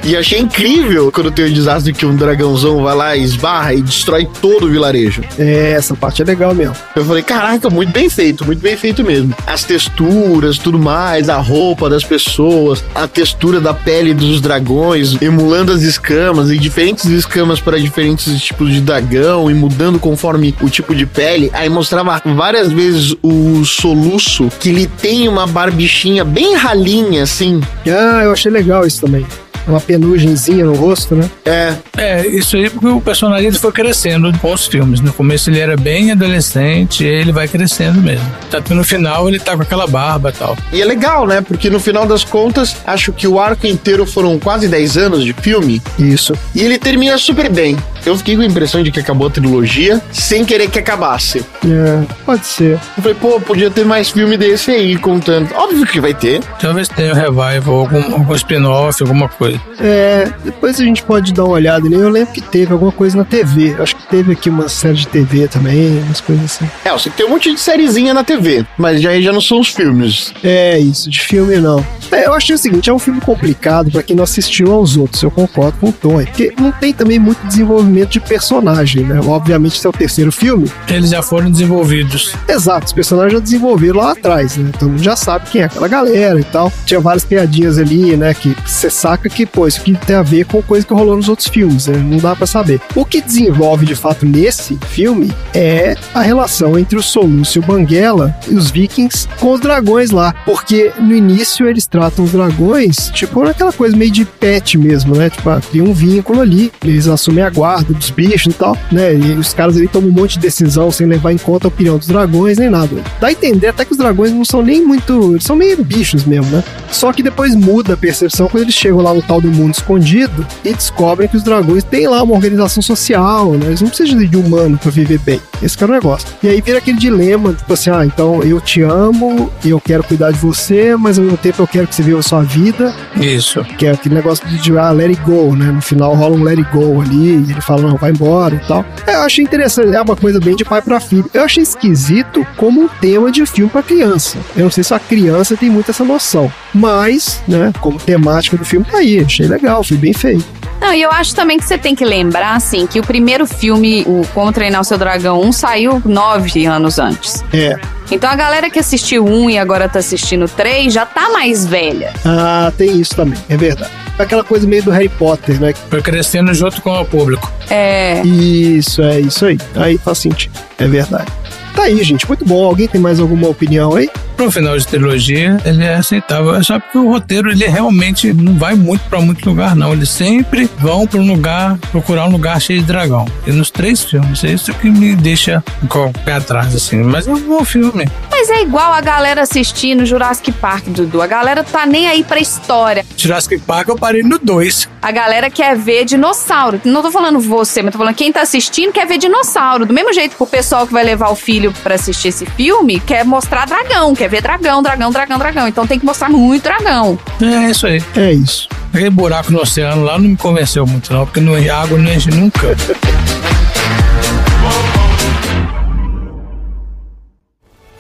e achei incrível quando tem um desastre que um dragãozão vai lá, esbarra e destrói todo o vilarejo. É, essa parte é legal mesmo. Eu falei, caraca, muito bem feito, muito bem feito mesmo. As texturas, tudo mais, a roupa das pessoas, a textura da pele dos dragões, emulando as escamas e diferentes escamas para diferentes tipos de dragão e mudando conforme o tipo de pele. Aí mostrava várias vezes o soluço, que ele tem uma barbichinha bem ralinha, assim. Ah, eu achei legal isso também. Uma penugenzinha no rosto, né? É, É, isso aí porque o personagem foi crescendo com os filmes. No começo ele era bem adolescente e ele vai crescendo mesmo. Tanto que no final ele tá com aquela barba e tal. E é legal, né? Porque no final das contas, acho que o arco inteiro foram quase 10 anos de filme. Isso. E ele termina super bem. Eu fiquei com a impressão de que acabou a trilogia sem querer que acabasse. É, pode ser. Eu falei, pô, podia ter mais filme desse aí contando. Óbvio que vai ter. Talvez tenha um revival, algum, algum spin-off, alguma coisa. É, depois a gente pode dar uma olhada nele. Eu lembro que teve alguma coisa na TV. Acho que teve aqui uma série de TV também, umas coisas assim. É, eu sei que tem um monte de sériezinha na TV, mas já, já não são os filmes. É, isso, de filme não. É, eu achei o seguinte, é um filme complicado pra quem não assistiu aos outros, eu concordo com o Tom, é porque não tem também muito desenvolvimento de personagem, né? Obviamente, esse é o terceiro filme. Eles já foram desenvolvidos. Exato, os personagens já desenvolveram lá atrás, né? Todo mundo já sabe quem é aquela galera e tal. Tinha várias piadinhas ali, né? Que você saca que, pô, isso aqui tem a ver com coisa que rolou nos outros filmes, né? Não dá pra saber. O que desenvolve de fato nesse filme é a relação entre o Solúcio Banguela e os vikings com os dragões lá. Porque no início eles tratam os dragões, tipo, naquela coisa meio de pet mesmo, né? Tipo, ah, tem um vínculo ali, eles assumem a guarda dos bichos e tal, né? E os caras ali tomam um monte de decisão sem levar em conta a opinião dos dragões nem nada. Dá a entender até que os dragões não são nem muito. Eles são meio bichos mesmo, né? Só que depois muda a percepção quando eles chegam lá no tal do mundo escondido e descobrem que os dragões têm lá uma organização social, né? Eles não precisam de humano pra viver bem. Esse que é o negócio. E aí vira aquele dilema, tipo assim, ah, então eu te amo, eu quero cuidar de você, mas ao mesmo tempo eu quero que você viva a sua vida, Isso. que é aquele negócio de, de ah, let it go, né? No final rola um let it go ali, e ele fala, não, vai embora e tal. É, Eu achei interessante, é uma coisa bem de pai pra filho. Eu achei esquisito como um tema de filme pra criança. Eu não sei se a criança tem muito essa noção, mas, né, como temática do filme tá aí, achei legal, foi bem feito. Não, e eu acho também que você tem que lembrar, assim, que o primeiro filme, o Como Treinar o Seu Dragão 1, saiu nove anos antes. É. Então a galera que assistiu um e agora tá assistindo três já tá mais velha. Ah, tem isso também, é verdade. Aquela coisa meio do Harry Potter, né? Foi crescendo junto com o público. É. Isso, é isso aí. Aí faz sentido. É verdade. Tá aí, gente. Muito bom. Alguém tem mais alguma opinião aí? Pro final de trilogia, ele é aceitável. É só porque o roteiro, ele realmente não vai muito pra muito lugar, não. Eles sempre vão pra um lugar, procurar um lugar cheio de dragão. E nos três filmes, é isso que me deixa com o pé atrás, assim. Mas é um bom filme. Mas é igual a galera assistindo Jurassic Park, Dudu. A galera tá nem aí pra história. Jurassic Park eu parei no 2. A galera quer ver dinossauro. Não tô falando você, mas tô falando quem tá assistindo quer ver dinossauro. Do mesmo jeito que o pessoal que vai levar o filho pra assistir esse filme quer mostrar dragão, quer ver dragão, dragão, dragão, dragão. Então tem que mostrar muito dragão. É isso aí. É isso. Aquele buraco no oceano lá não me convenceu muito, não, porque não, a água não enche nunca.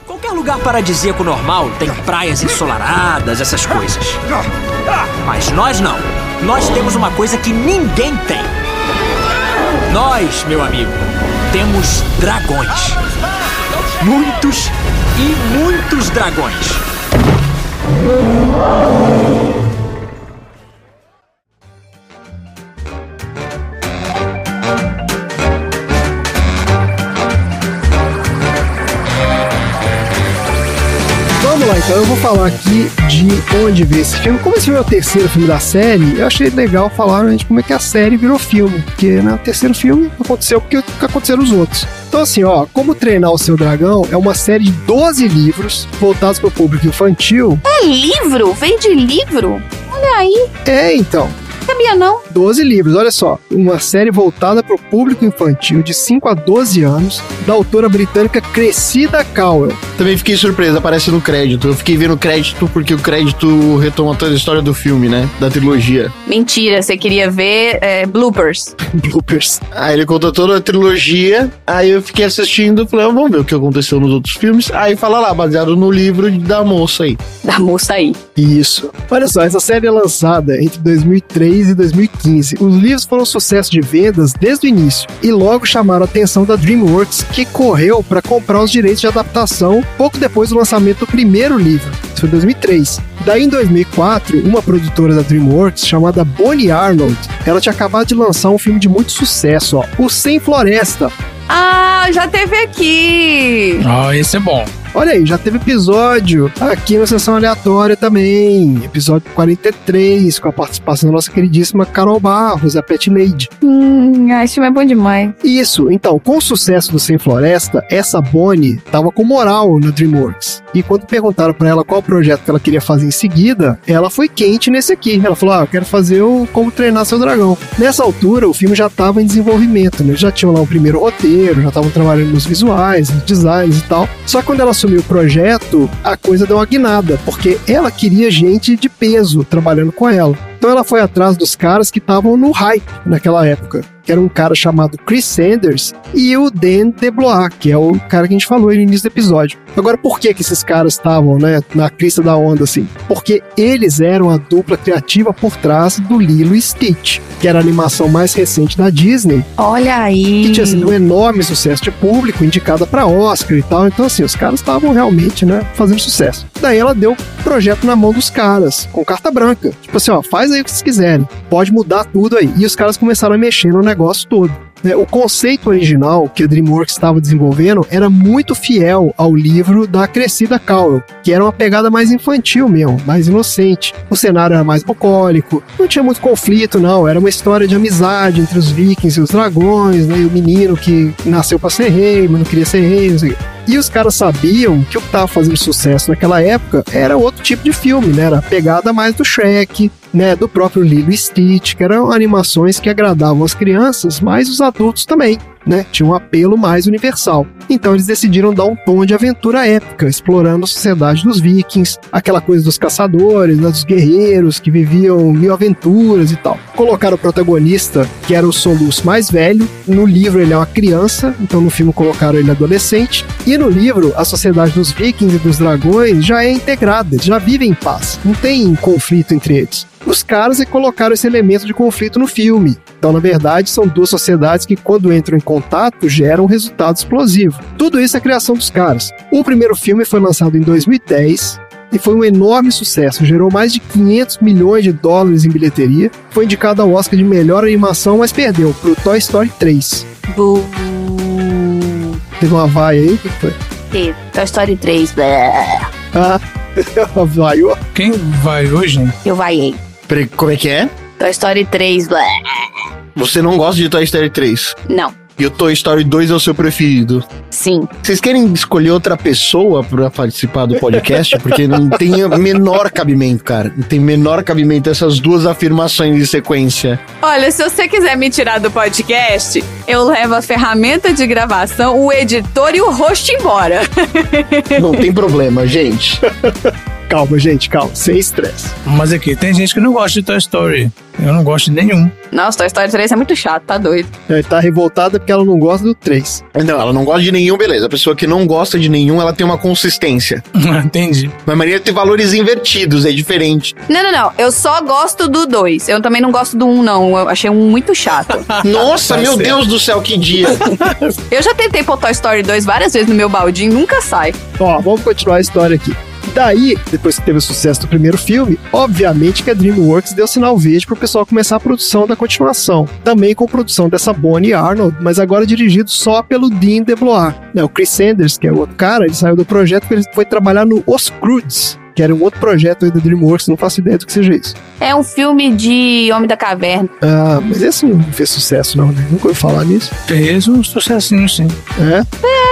Qualquer lugar paradisíaco normal tem praias ensolaradas, essas coisas. Mas nós não. Nós temos uma coisa que ninguém tem. Nós, meu amigo, temos dragões. Muitos e muitos dragões. Vamos lá, então. Eu vou falar aqui de onde veio esse filme. Como esse filme é o terceiro filme da série, eu achei legal falar de como é que a série virou filme. Porque né, o terceiro filme aconteceu porque o que aconteceram os outros. Então, assim, ó, Como Treinar o Seu Dragão é uma série de 12 livros voltados para o público infantil. É livro? Veio de livro? Olha aí, É, então. Sabia não? 12 livros, olha só. Uma série voltada para o público infantil de 5 a 12 anos, da autora britânica Cressida Cowell. Também fiquei surpreso, aparece no crédito. Eu fiquei vendo o crédito porque o crédito retoma toda a história do filme, né? Da trilogia. Mentira, você queria ver é, bloopers. Bloopers. Aí ele contou toda a trilogia, aí eu fiquei assistindo, falei, ah, vamos ver o que aconteceu nos outros filmes. Aí fala lá, baseado no livro da moça aí. Da moça aí. Isso. Olha só, essa série é lançada entre 2003 e 2015. Os livros foram sucesso de vendas desde o início e logo chamaram a atenção da DreamWorks, que correu para comprar os direitos de adaptação pouco depois do lançamento do primeiro livro. Isso foi em 2003. Daí, em 2004, uma produtora da DreamWorks chamada Bonnie Arnold, ela tinha acabado de lançar um filme de muito sucesso, ó, O Sem Floresta. Ah, já teve aqui. Ah, esse é bom. Olha aí, já teve episódio aqui na sessão aleatória também. Episódio 43, com a participação da nossa queridíssima Carol Barros, a Pet Lady. Hum, Ah, esse filme é bom demais. Isso, então, com o sucesso do Sem Floresta, essa Bonnie tava com moral na DreamWorks. E quando perguntaram pra ela qual projeto que ela queria fazer em seguida, ela foi quente nesse aqui. Ela falou: Ah, eu quero fazer o Como Treinar Seu Dragão. Nessa altura, o filme já tava em desenvolvimento, né? Já tinham lá o primeiro roteiro, já estavam trabalhando nos visuais, nos designs e tal. Só que quando ela assumiu o projeto, a coisa deu uma guinada, porque ela queria gente de peso trabalhando com ela. Então ela foi atrás dos caras que estavam no hype naquela época. Que era um cara chamado Chris Sanders e o Dan DeBlois, que é o cara que a gente falou no início do episódio. Agora, por que que esses caras estavam, né, na crista da onda assim? Porque eles eram a dupla criativa por trás do Lilo e Stitch, que era a animação mais recente da Disney, Olha aí. que tinha sido um enorme sucesso de público, indicada para Oscar e tal. Então, assim, os caras estavam realmente, né, fazendo sucesso. Daí ela deu o projeto na mão dos caras, com carta branca. Tipo assim, ó, faz aí o que vocês quiserem. Pode mudar tudo aí. E os caras começaram a mexer no negócio todo. né? O conceito original que a DreamWorks estava desenvolvendo era muito fiel ao livro da Crescida Cowell, que era uma pegada mais infantil mesmo, mais inocente. O cenário era mais bucólico, não tinha muito conflito, não. Era uma história de amizade entre os vikings e os dragões, né? E o menino que nasceu para ser rei, mas não queria ser rei, não sei. E os caras sabiam que o que estava fazendo sucesso naquela época era outro tipo de filme, né? Era a pegada mais do Shrek, né? Do próprio Lilo e Stitch, que eram animações que agradavam as crianças, mas os adultos também, né? Tinha um apelo mais universal. Então eles decidiram dar um tom de aventura épica, explorando a sociedade dos vikings, aquela coisa dos caçadores, né? dos guerreiros que viviam mil aventuras e tal. Colocaram o protagonista, que era o Solus mais velho. No livro ele é uma criança, então no filme colocaram ele adolescente. E no livro, a sociedade dos vikings e dos dragões já é integrada, já vivem em paz, não tem conflito entre eles. Os caras colocaram esse elemento de conflito no filme. Então, na verdade, são duas sociedades que, quando entram em contato, geram um resultado explosivo. Tudo isso é criação dos caras. O primeiro filme foi lançado em 2010 e foi um enorme sucesso. Gerou mais de 500 milhões de dólares em bilheteria. Foi indicado ao Oscar de melhor animação, mas perdeu para o Toy Story 3. Bu... Teve uma vaia aí? O que foi? Toy Story 3. blé. Ah, vaiou. Quem vai hoje? Eu vaiei. Como é que é? Toy Story 3. blé. Você não gosta de Toy Story 3. Não. E o Toy Story 2 é o seu preferido. Sim. Vocês querem escolher outra pessoa pra participar do podcast? Porque não tem o menor cabimento, cara. Não tem menor cabimento essas duas afirmações em sequência. Olha, se você quiser me tirar do podcast, eu levo a ferramenta de gravação, o editor e o host embora. Não tem problema, gente. Calma, gente, calma. Sem estresse. Mas aqui, tem gente que não gosta de Toy Story. Eu não gosto de nenhum. Nossa, Toy Story 3 é muito chato, tá doido. Ela tá revoltada porque ela não gosta do 3. Não, ela não gosta de nenhum, beleza. A pessoa que não gosta de nenhum, ela tem uma consistência. Entendi. Mas Maria tem valores invertidos, é diferente. Não, não, não. Eu só gosto do 2. Eu também não gosto do 1, um, não. Eu achei um muito chato. Nossa, Tá meu certo. Deus do céu, que dia. eu já tentei pôr Toy Story 2 várias vezes no meu baldinho, nunca sai. Ó, vamos continuar a história aqui. Daí, depois que teve o sucesso do primeiro filme, obviamente que a DreamWorks deu sinal verde pro pessoal começar a produção da continuação. Também com produção dessa Bonnie Arnold, mas agora dirigido só pelo Dean DeBlois. Né, o Chris Sanders, que é o outro cara, ele saiu do projeto porque ele foi trabalhar no Os Croods, que era um outro projeto aí da DreamWorks, não faço ideia do que seja isso. É um filme de Homem da Caverna. Ah, mas esse não fez sucesso não, né? Nunca ouvi falar nisso. Fez um sucessinho, sim. É?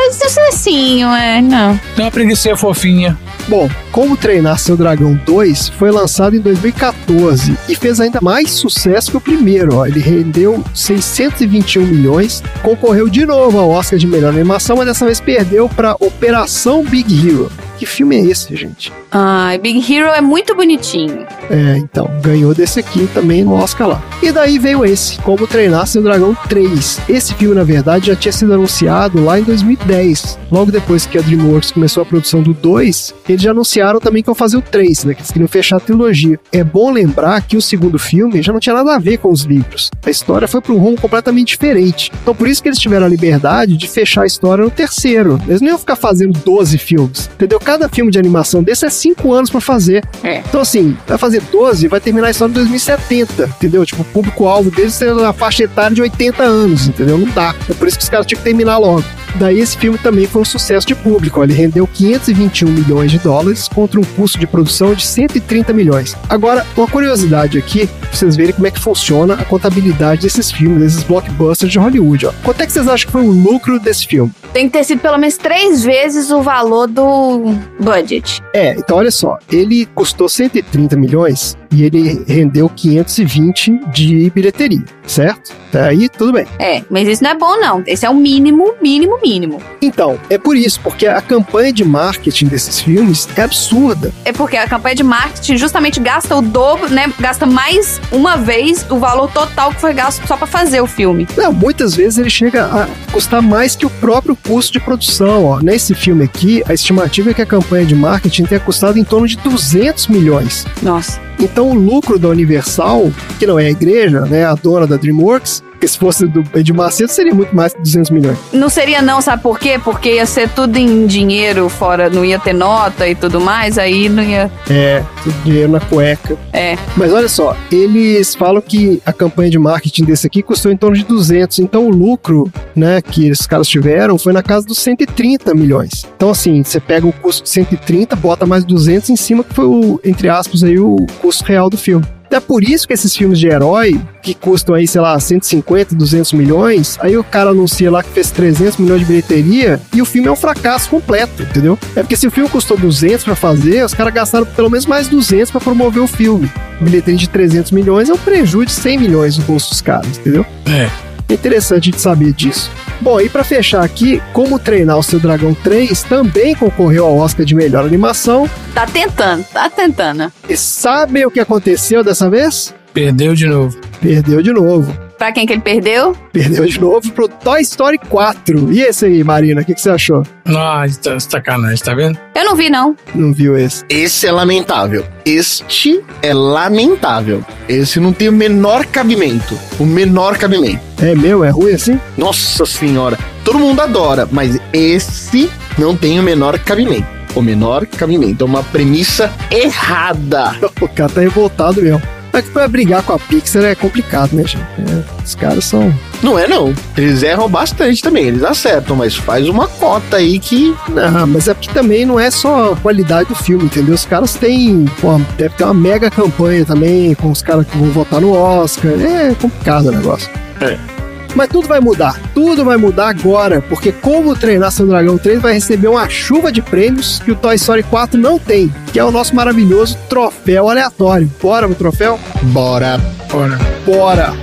É sucessinho, é, não. Tem uma preguiça fofinha. Bom, Como Treinar Seu Dragão 2 foi lançado em 2014 e fez ainda mais sucesso que o primeiro. Ó. Ele rendeu 621 milhões, concorreu de novo ao Oscar de melhor animação, mas dessa vez perdeu para Operação Big Hero. Que filme é esse, gente? Ai, Big Hero é muito bonitinho. É, então, ganhou desse aqui também no Oscar lá. E daí veio esse, Como Treinar Seu Dragão 3. Esse filme, na verdade, já tinha sido anunciado lá em 2010. Logo depois que a DreamWorks começou a produção do 2, eles já anunciaram também que iam fazer o 3, né? Que eles queriam fechar a trilogia. É bom lembrar que o segundo filme já não tinha nada a ver com os livros. A história foi para um rumo completamente diferente. Então por isso que eles tiveram a liberdade de fechar a história no terceiro. Eles não iam ficar fazendo 12 filmes, entendeu? Cada filme de animação desse é 5 anos para fazer. É. Então assim, vai fazer 12, vai terminar a história em 2070, entendeu? Tipo, o público-alvo deles é na faixa etária de 80 anos, entendeu? Não dá. É por isso que os caras tinham que terminar logo. Daí esse filme também foi um sucesso de público. ó. Ele rendeu 521 milhões de dólares contra um custo de produção de 130 milhões. Agora, uma curiosidade aqui, pra vocês verem como é que funciona a contabilidade desses filmes, desses blockbusters de Hollywood. Ó. Quanto é que vocês acham que foi o lucro desse filme? Tem que ter sido pelo menos três vezes o valor do budget. É, então olha só, ele custou 130 milhões e ele rendeu 520 de bilheteria, certo? Até aí tudo bem. É, mas isso não é bom, não. Esse é o mínimo, mínimo, mínimo. Então, é por isso, porque a campanha de marketing desses filmes é absurda. É porque a campanha de marketing justamente gasta o dobro, né? Gasta mais uma vez o valor total que foi gasto só pra fazer o filme. Não, muitas vezes ele chega a custar mais que o próprio custo de produção. Ó. Nesse filme aqui, a estimativa é que a campanha de marketing tenha custado em torno de 200 milhões. Nossa. Então o lucro da Universal, que não é a igreja, né, a dona da DreamWorks, porque se fosse do Edir Macedo seria muito mais que 200 milhões. Não seria não, sabe por quê? Porque ia ser tudo em dinheiro fora, não ia ter nota e tudo mais, aí não ia. É, tudo dinheiro na cueca. É. Mas olha só, eles falam que a campanha de marketing desse aqui custou em torno de 200, então o lucro, né, que esses caras tiveram foi na casa dos 130 milhões. Então assim, você pega o custo de 130, bota mais 200 em cima, que foi o, entre aspas, aí o custo real do filme. É por isso que esses filmes de herói, que custam aí, sei lá, 150, 200 milhões, aí o cara anuncia lá que fez 300 milhões de bilheteria e o filme é um fracasso completo, entendeu? É porque se o filme custou 200 pra fazer, os caras gastaram pelo menos mais 200 pra promover o filme. Bilheteria de 300 milhões é um prejuízo de 100 milhões no bolso dos caras, entendeu? É. É interessante de saber disso. Bom, e pra fechar aqui, Como Treinar o Seu Dragão 3 também concorreu ao Oscar de melhor animação. Tá tentando, tá tentando. E sabem o que aconteceu dessa vez? Perdeu de novo. Perdeu de novo. Pra quem que ele perdeu? Perdeu de novo pro Toy Story 4. E esse aí, Marina, o que, que você achou? Ah, tá sacanagem, tá vendo? Eu não vi, não. Não viu esse? Esse é lamentável. Este é lamentável. Esse não tem o menor cabimento. O menor cabimento. É meu? É ruim assim? Nossa senhora. Todo mundo adora, mas esse não tem o menor cabimento. O menor cabimento. É uma premissa errada. O cara tá revoltado mesmo. Mas que pra brigar com a Pixar é complicado, né, gente? É, os caras são. Não é não. Eles erram bastante também. Eles acertam, mas faz uma cota aí que. Não, mas é porque também não é só a qualidade do filme, entendeu? Os caras têm. Pô, deve ter uma mega campanha também com os caras que vão votar no Oscar. É complicado o negócio. É. Mas tudo vai mudar, tudo vai mudar agora, porque Como Treinar Seu Dragão 3 vai receber uma chuva de prêmios que o Toy Story 4 não tem, que é o nosso maravilhoso troféu aleatório. Bora pro troféu? Bora. Bora. Bora!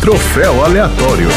Troféu aleatório.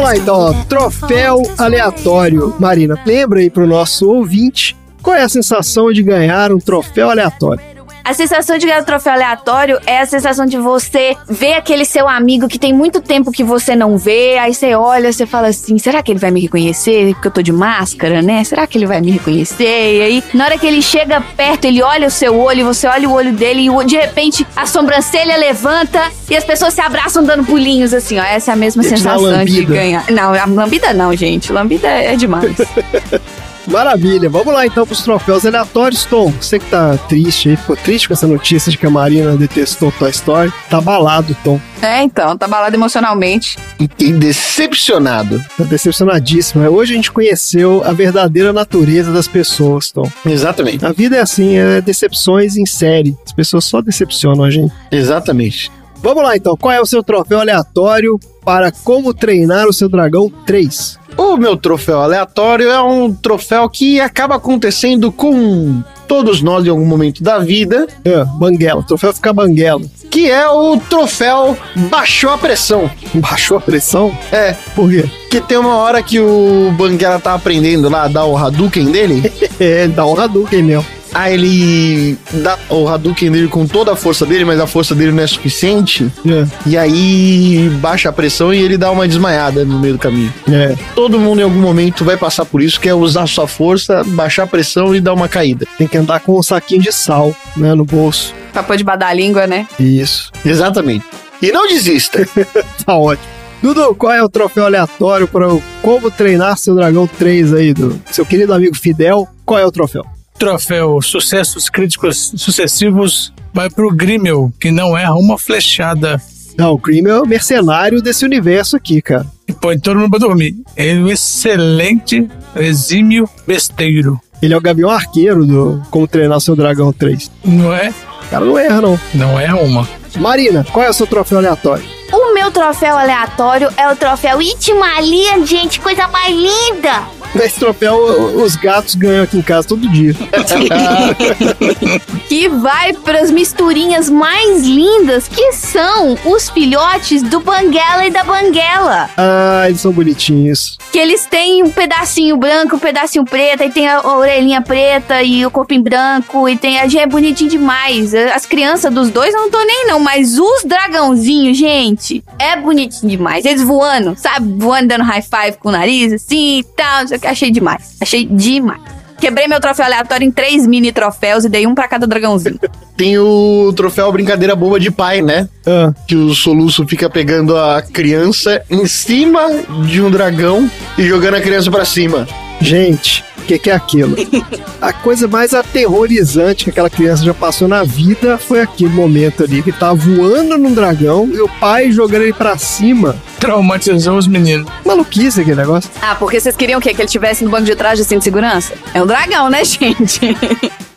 Vamos lá então, troféu aleatório. Marina, lembra aí pro nosso ouvinte qual é a sensação de ganhar um troféu aleatório? A sensação de ganhar o troféu aleatório é a sensação de você ver aquele seu amigo que tem muito tempo que você não vê, aí você olha, você fala assim, será que ele vai me reconhecer? Porque eu tô de máscara, né? Será que ele vai me reconhecer? E aí, na hora que ele chega perto, ele olha o seu olho, você olha o olho dele e de repente a sobrancelha levanta e as pessoas se abraçam dando pulinhos assim, ó. Essa é a mesma sensação de ganhar. Não, a lambida não, gente. Lambida é demais. Maravilha, vamos lá então pros troféus aleatórios, Tom. Você que tá triste aí, ficou triste com essa notícia de que a Marina detestou Toy Story. Tá abalado, Tom. É, então, tá balado emocionalmente. E decepcionado. Tá decepcionadíssimo. Hoje a gente conheceu a verdadeira natureza das pessoas, Tom. Exatamente. A vida é assim, é decepções em série. As pessoas só decepcionam a gente. Exatamente. Vamos lá então, qual é o seu troféu aleatório para como treinar o seu dragão 3? O meu troféu aleatório é um troféu que acaba acontecendo com todos nós em algum momento da vida, É, banguela, troféu fica banguela. que é o troféu Baixou a Pressão. Baixou a pressão? É, Por quê? que tem uma hora que o Banguela tá aprendendo lá a dar o Hadouken dele, É, dá um Hadouken mesmo. Aí ele dá o Hadouken dele com toda a força dele, mas a força dele não é suficiente, É, e aí baixa a pressão e ele dá uma desmaiada no meio do caminho. é. Todo mundo em algum momento vai passar por isso, que é usar sua força, baixar a pressão e dar uma caída. Tem que andar com um saquinho de sal, né, no bolso. Pra pôr debaixo da língua, né? Isso. Exatamente. E não desista. Tá ótimo. Dudu, qual é o troféu aleatório para o Como Treinar Seu Dragão 3 aí, do seu querido amigo Fidel? Qual é o troféu? Troféu Sucessos Críticos Sucessivos vai pro Grimmel, que não erra uma flechada Não, o Cream é o mercenário desse universo aqui, cara. e põe todo mundo pra dormir. Ele é um excelente, exímio besteiro. Ele é o Gavião Arqueiro do Como Treinar Seu Dragão 3. Não é? O cara não erra, não. Não é uma. Marina, qual é o seu troféu aleatório? O meu troféu aleatório é o troféu Itimalia, gente, coisa mais linda. Esse troféu os gatos ganham aqui em casa todo dia. Que vai pras misturinhas mais lindas, que são os filhotes do Banguela e da Banguela. Ah, eles são bonitinhos. Que eles têm um pedacinho branco, um pedacinho preto, aí tem a a orelhinha preta e o corpo em branco, e tem a gente é bonitinho demais. As crianças dos dois não tô nem não, mas os dragãozinhos, gente, é bonitinho demais. Eles voando, sabe? Voando, dando high five com o nariz, assim e tal. não sei que. Achei demais. Achei demais. Quebrei meu troféu aleatório em três mini troféus e dei um pra cada dragãozinho. Tem o troféu Brincadeira Boba de Pai, né? Ah, Que o soluço fica pegando a criança em cima de um dragão e jogando a criança pra cima. gente, o que, que é aquilo? A coisa mais aterrorizante que aquela criança já passou na vida foi aquele momento ali que tava voando num dragão e o pai jogando ele pra cima. Traumatizou os meninos. Maluquice aquele negócio. Ah, porque vocês queriam o quê? Que ele tivesse no banco de trás de cinto de segurança? É um dragão, né, gente?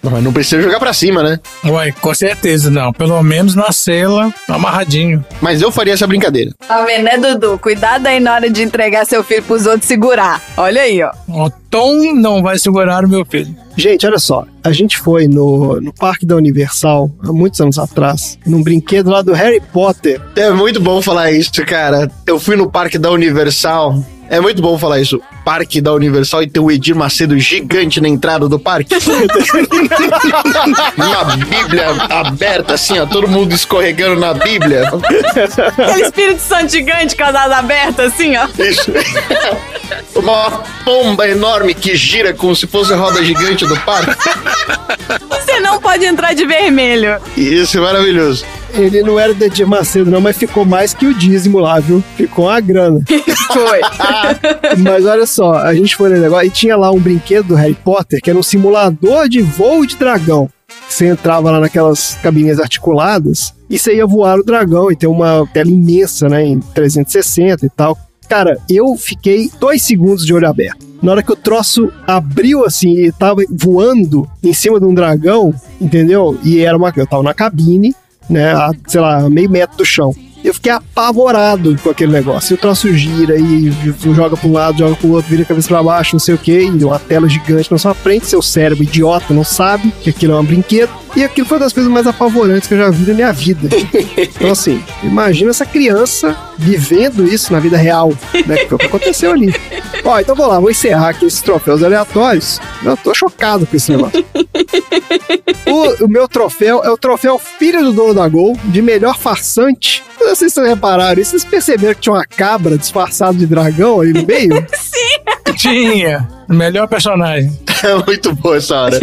Não, Mas não precisa jogar pra cima, né? Uai, com certeza não. Pelo menos na cela, amarradinho. Mas eu faria essa brincadeira. Tá vendo, né, Dudu? Cuidado aí na hora de entregar seu filho pros outros segurar. Olha aí, ó. O Tom não vai segurar o meu filho. Gente, olha só. A gente foi no, no parque da Universal, há muitos anos atrás, num brinquedo lá do Harry Potter. É muito bom falar isso, cara. Eu fui no parque da Universal. É muito bom falar isso. Parque da Universal e ter o Edir Macedo gigante na entrada do parque. Uma bíblia aberta, assim, ó. Todo mundo escorregando na bíblia. Aquele Espírito Santo gigante com as asas abertas, assim, ó. Isso. Uma pomba enorme que gira como se fosse roda gigante do parque. Você não pode entrar de vermelho. Isso é maravilhoso. Ele não era do Edir Macedo, não, mas ficou mais que o dízimo lá, viu? Ficou uma grana. Foi. Mas olha só, a gente foi no negócio e tinha lá um brinquedo do Harry Potter que era um simulador de voo de dragão. Você entrava lá naquelas cabines articuladas e você ia voar o dragão e tem uma tela imensa, né, em 360 e tal. Cara, eu fiquei dois segundos de olho aberto. Na hora que o troço abriu assim e tava voando em cima de um dragão, entendeu? E era uma. Eu tava na cabine, né? A, sei lá, meio metro do chão. Eu fiquei apavorado com aquele negócio. E o troço gira e joga pra um lado, joga pro outro, vira a cabeça pra baixo, não sei o que, e uma tela gigante na sua frente. Seu cérebro idiota não sabe que aquilo é um brinquedo. E aquilo foi uma das coisas mais apavorantes que eu já vi na minha vida. Então, assim, imagina essa criança vivendo isso na vida real, né? Que foi o que aconteceu ali. Ó, então vou lá, vou encerrar aqui esses troféus aleatórios. Eu tô chocado com esse negócio. O, o meu troféu é o troféu Filho do Dono da Gol, de melhor farsante. Não sei se vocês repararam isso. Vocês perceberam que tinha uma cabra disfarçada de dragão ali no meio? Tinha. O melhor personagem. É muito boa essa hora.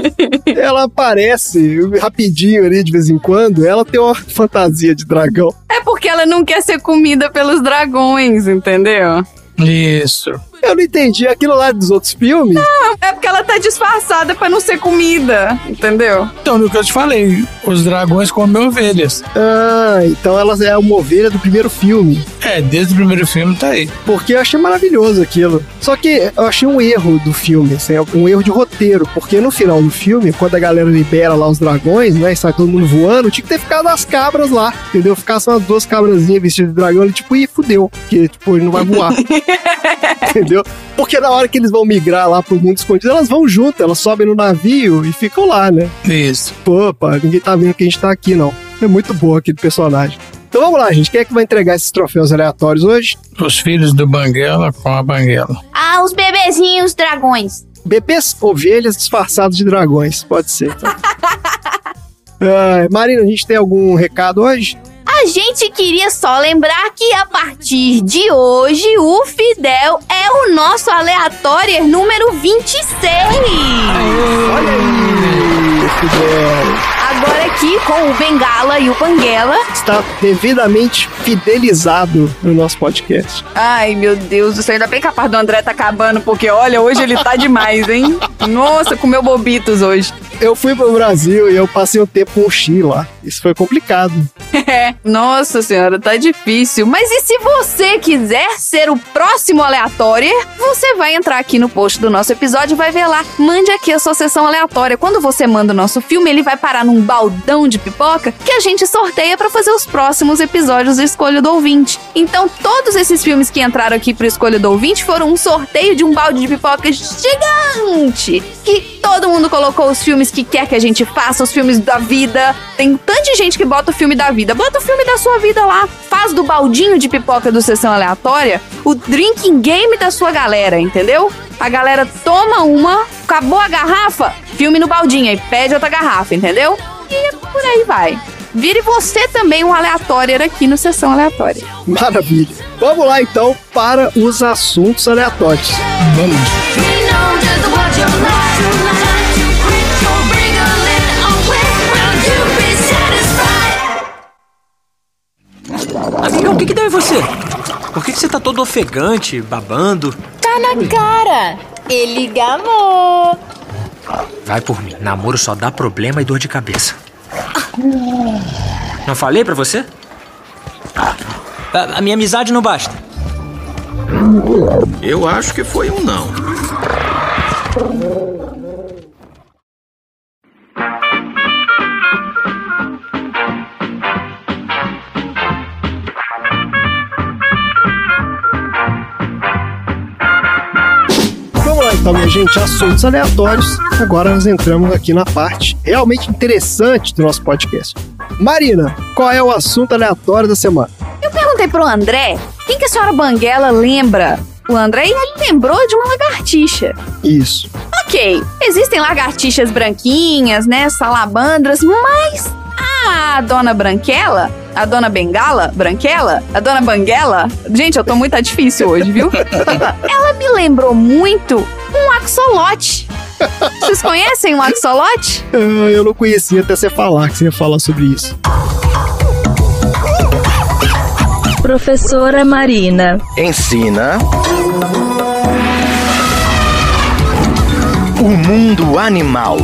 ela aparece rapidinho ali de vez em quando. Ela tem uma fantasia de dragão. É porque ela não quer ser comida pelos dragões, entendeu? Isso. Eu não entendi aquilo lá dos outros filmes. É porque ela tá disfarçada pra não ser comida, entendeu? Então, no que eu te falei, os dragões comem ovelhas. Ah, então ela é uma ovelha do primeiro filme. É, desde o primeiro filme tá aí. Porque eu achei maravilhoso aquilo. Só que eu achei um erro do filme, assim, um erro de roteiro. Porque no final do filme, quando a galera libera lá os dragões, né? E sai todo mundo voando, tinha que ter ficado as cabras lá, entendeu? Ficasse umas duas cabrazinhas vestidas de dragão, ele tipo, ih, fudeu. Porque, tipo, ele não vai voar. entendeu? Porque na hora que eles vão migrar lá pro mundo escondido, elas vão junto, elas sobem no navio e ficam lá, né? Isso. Pô, pá, ninguém tá vendo que a gente tá aqui, não. É muito boa aquele personagem. Então vamos lá, gente. Quem é que vai entregar esses troféus aleatórios hoje? Os filhos do Banguela com a Banguela. Ah, os bebezinhos dragões. Bebês ovelhas disfarçados de dragões. Pode ser. Então. Ah, Marina, a gente tem algum recado hoje? A gente queria só lembrar que a partir de hoje o Fidel é o nosso aleatório número 26. Olha aí, Fidel. Agora aqui com o Bengala e o Banguela. Está devidamente fidelizado no nosso podcast. Ai, meu Deus do céu. Ainda bem que a parte do André tá acabando, porque olha, hoje ele tá demais, hein? Nossa, comeu bobitos hoje. Eu fui pro Brasil e eu passei um tempo com o Xi lá. Isso foi complicado. É, nossa senhora, tá difícil. Mas e se você quiser ser o próximo aleatório, você vai entrar aqui no post do nosso episódio e vai ver lá. Mande aqui a sua sessão aleatória. Quando você manda o nosso filme, ele vai parar num baldão de pipoca que a gente sorteia pra fazer os próximos episódios do Escolha do Ouvinte. Então, todos esses filmes que entraram aqui pro Escolha do Ouvinte foram um sorteio de um balde de pipoca gigante. Que todo mundo colocou os filmes que quer que a gente faça, os filmes da vida. Tem tanta gente que bota o filme da vida. Bota o filme da sua vida lá. Faz do baldinho de pipoca do Sessão Aleatória o drinking game da sua galera, entendeu? A galera toma uma, acabou a garrafa, filme no baldinho, aí pede outra garrafa, entendeu? E por aí vai. Vire você também um aleatório aqui no Sessão Aleatória. Maravilha. Vamos lá então para os assuntos aleatórios. Vamos. Amigão, o que que deu em você? Por que que você tá todo ofegante, babando? Tá na cara. Ele gamou. Vai por mim, namoro só dá problema e dor de cabeça. Não falei pra você? A, a minha amizade não basta. Eu acho que foi um não. Então, minha gente, assuntos aleatórios. Agora nós entramos aqui na parte realmente interessante do nosso podcast. Marina, qual é o assunto aleatório da semana? Eu perguntei pro André quem que a senhora Banguela lembra o André ele lembrou de uma lagartixa. Isso. Ok, existem lagartixas branquinhas, né, salamandras, mas a dona Branquela, a dona Bengala, Branquela, a dona Banguela, gente, eu tô muito difícil hoje, viu? Ela me lembrou muito um axolote. Vocês conhecem um axolote? Ah, Eu não conhecia até você falar que você ia falar sobre isso. Professora Marina. Ensina. O mundo animal.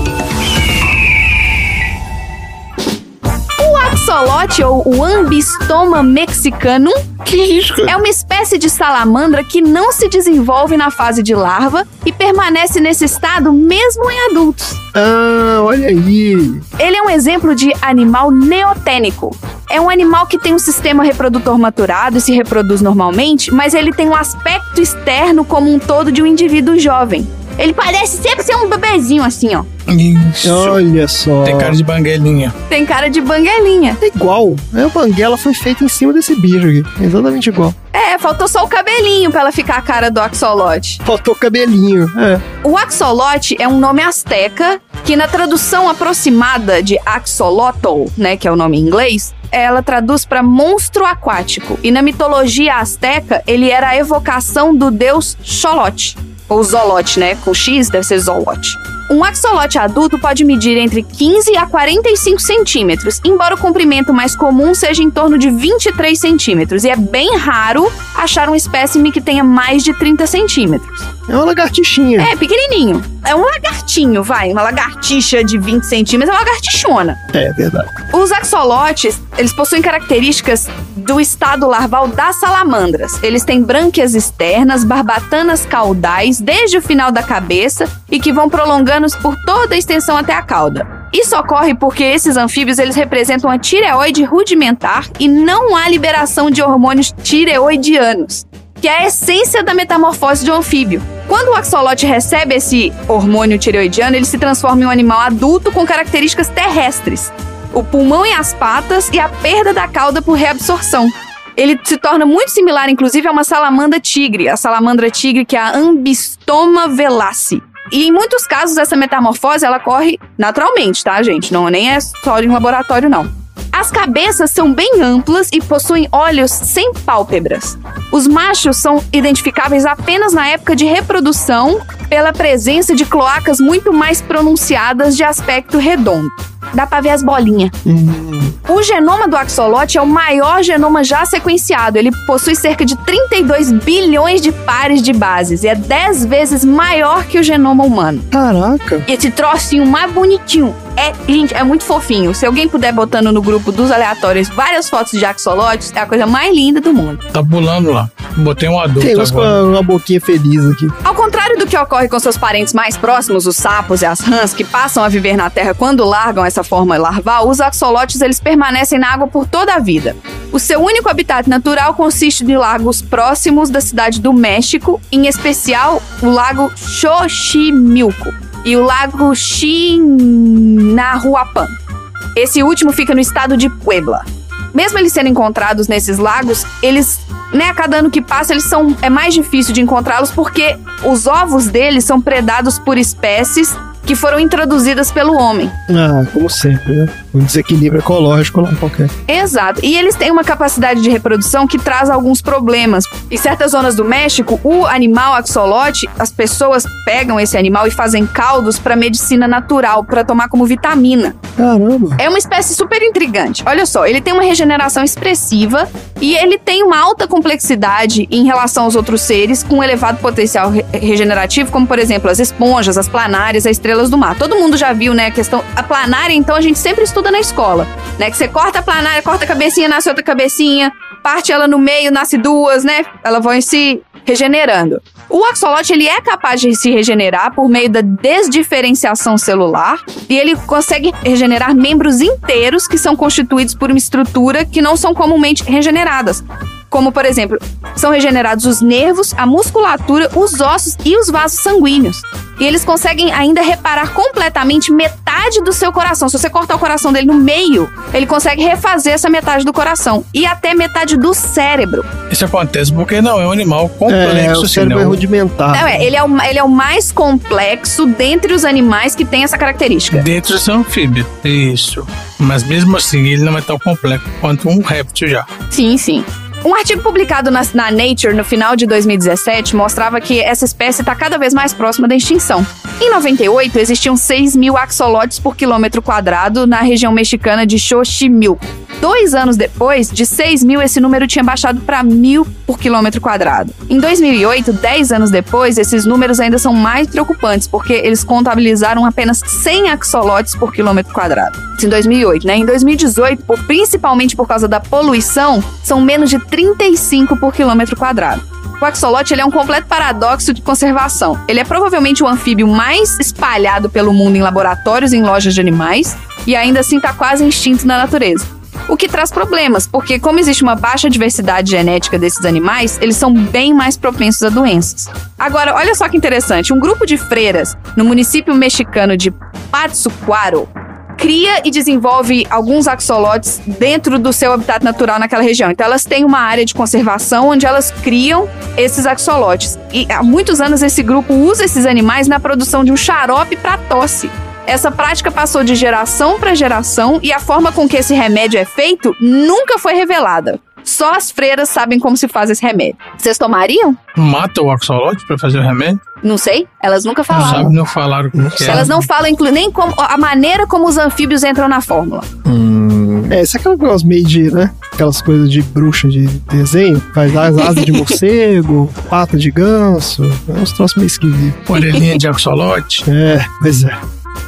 Axolote ou o ambistoma mexicanum Que isso? é uma espécie de salamandra que não se desenvolve na fase de larva e permanece nesse estado mesmo em adultos. Ah, olha aí. Ele é um exemplo de animal neotênico. É um animal que tem um sistema reprodutor maturado e se reproduz normalmente, mas ele tem um aspecto externo como um todo de um indivíduo jovem. Ele parece sempre ser um bebezinho assim, ó. Isso. Olha só. Tem cara de banguelinha. Tem cara de banguelinha. É igual. É, o Banguela foi feito em cima desse bicho aqui. Exatamente igual. É, faltou só o cabelinho pra ela ficar a cara do axolote. Faltou cabelinho. É. O axolote é um nome asteca que na tradução aproximada de axolotl, né, que é o nome em inglês, ela traduz para monstro aquático. E na mitologia asteca, ele era a evocação do deus Xolote. Ou Zolote, né? Com X deve ser Zolote. Um axolote adulto pode medir entre 15 a 45 centímetros, embora o comprimento mais comum seja em torno de 23 centímetros. E é bem raro achar um espécime que tenha mais de 30 centímetros. É uma lagartixinha. É, pequenininho. É um lagartinho, vai. Uma lagartixa de 20 centímetros é uma lagartixona. É, verdade. Os axolotes, eles possuem características do estado larval das salamandras. Eles têm brânquias externas, barbatanas caudais desde o final da cabeça e que vão prolongando por toda a extensão até a cauda. Isso ocorre porque esses anfíbios eles representam a tireoide rudimentar e não há liberação de hormônios tireoidianos, que é a essência da metamorfose de um anfíbio. Quando o axolote recebe esse hormônio tireoidiano, ele se transforma em um animal adulto com características terrestres. O pulmão e as patas e a perda da cauda por reabsorção. Ele se torna muito similar, inclusive, a uma salamandra tigre, a salamandra tigre que é a Ambistoma velace. E em muitos casos essa metamorfose ela ocorre naturalmente, tá, gente? Não nem é só em laboratório não. As cabeças são bem amplas e possuem olhos sem pálpebras. Os machos são identificáveis apenas na época de reprodução pela presença de cloacas muito mais pronunciadas de aspecto redondo. Dá pra ver as bolinhas. O genoma do axolote é o maior genoma já sequenciado. Ele possui cerca de 32 bilhões de pares de bases e é 10 vezes maior que o genoma humano. Caraca. E esse trocinho mais bonitinho é, gente, é muito fofinho. Se alguém puder botando no grupo dos aleatórios várias fotos de axolotes, é a coisa mais linda do mundo. Tá pulando lá. Botei um adulto Tem uns com agora. uma, uma boquinha feliz aqui. Ao que ocorre com seus parentes mais próximos, os sapos e as rãs, que passam a viver na Terra quando largam essa forma larval, os axolotes eles permanecem na água por toda a vida. O seu único habitat natural consiste de lagos próximos da cidade do México, em especial o lago Xochimilco e o lago Chinahuapan. Esse último fica no estado de Puebla. Mesmo eles sendo encontrados nesses lagos, eles, né, a cada ano que passa, eles são é mais difícil de encontrá-los porque os ovos deles são predados por espécies que foram introduzidas pelo homem. Ah, como sempre, né? Um desequilíbrio ecológico lá qualquer. Exato. E eles têm uma capacidade de reprodução que traz alguns problemas. Em certas zonas do México, o animal axolote, as pessoas pegam esse animal e fazem caldos para medicina natural, para tomar como vitamina. Caramba. É uma espécie super intrigante. Olha só, ele tem uma regeneração expressiva e ele tem uma alta complexidade em relação aos outros seres com um elevado potencial re- regenerativo, como por exemplo as esponjas, as planárias, as estrelas do mar. Todo mundo já viu, né, a questão a planária, então a gente sempre estuda na escola, né, que você corta a planária, corta a cabecinha, nasce outra cabecinha, parte ela no meio, nasce duas, né? Elas vão se regenerando. O axolote ele é capaz de se regenerar por meio da desdiferenciação celular e ele consegue regenerar membros inteiros que são constituídos por uma estrutura que não são comumente regeneradas. Como, por exemplo, são regenerados os nervos, a musculatura, os ossos e os vasos sanguíneos. E eles conseguem ainda reparar completamente metade do seu coração. Se você cortar o coração dele no meio, ele consegue refazer essa metade do coração e até metade do cérebro. Isso acontece porque não é um animal complexo, É, o cérebro é não. rudimentar. Não, é, ele, é o, ele é o mais complexo dentre os animais que tem essa característica. Dentro desse anfíbio. Isso. Mas mesmo assim, ele não é tão complexo quanto um réptil já. Sim, sim. Um artigo publicado na, na Nature no final de 2017 mostrava que essa espécie está cada vez mais próxima da extinção. Em 98, existiam 6 mil axolotes por quilômetro quadrado na região mexicana de Xochimilco. Dois anos depois, de 6 mil, esse número tinha baixado para mil por quilômetro quadrado. Em 2008, 10 anos depois, esses números ainda são mais preocupantes, porque eles contabilizaram apenas 100 axolotes por quilômetro quadrado. Em 2008, né? Em 2018, por- principalmente por causa da poluição, são menos de 35 por quilômetro quadrado. O axolote ele é um completo paradoxo de conservação. Ele é provavelmente o anfíbio mais espalhado pelo mundo em laboratórios e em lojas de animais, e ainda assim está quase extinto na natureza. O que traz problemas, porque como existe uma baixa diversidade genética desses animais, eles são bem mais propensos a doenças. Agora, olha só que interessante, um grupo de freiras no município mexicano de Pátzcuaro cria e desenvolve alguns axolotes dentro do seu habitat natural naquela região. Então elas têm uma área de conservação onde elas criam esses axolotes. E há muitos anos esse grupo usa esses animais na produção de um xarope para tosse. Essa prática passou de geração para geração e a forma com que esse remédio é feito nunca foi revelada. Só as freiras sabem como se faz esse remédio. Vocês tomariam? Mata o axolote pra fazer o remédio? Não sei. Elas nunca Não falaram. sabe, não falaram como que é. Elas não falam nem como, a maneira como os anfíbios entram na fórmula. É, isso é aquela coisa meio de, né? Aquelas coisas de bruxa de desenho. Faz as asas de morcego, pata de ganso. É uns troços meio esquisitos. Orelhinha de axolote. É, pois é.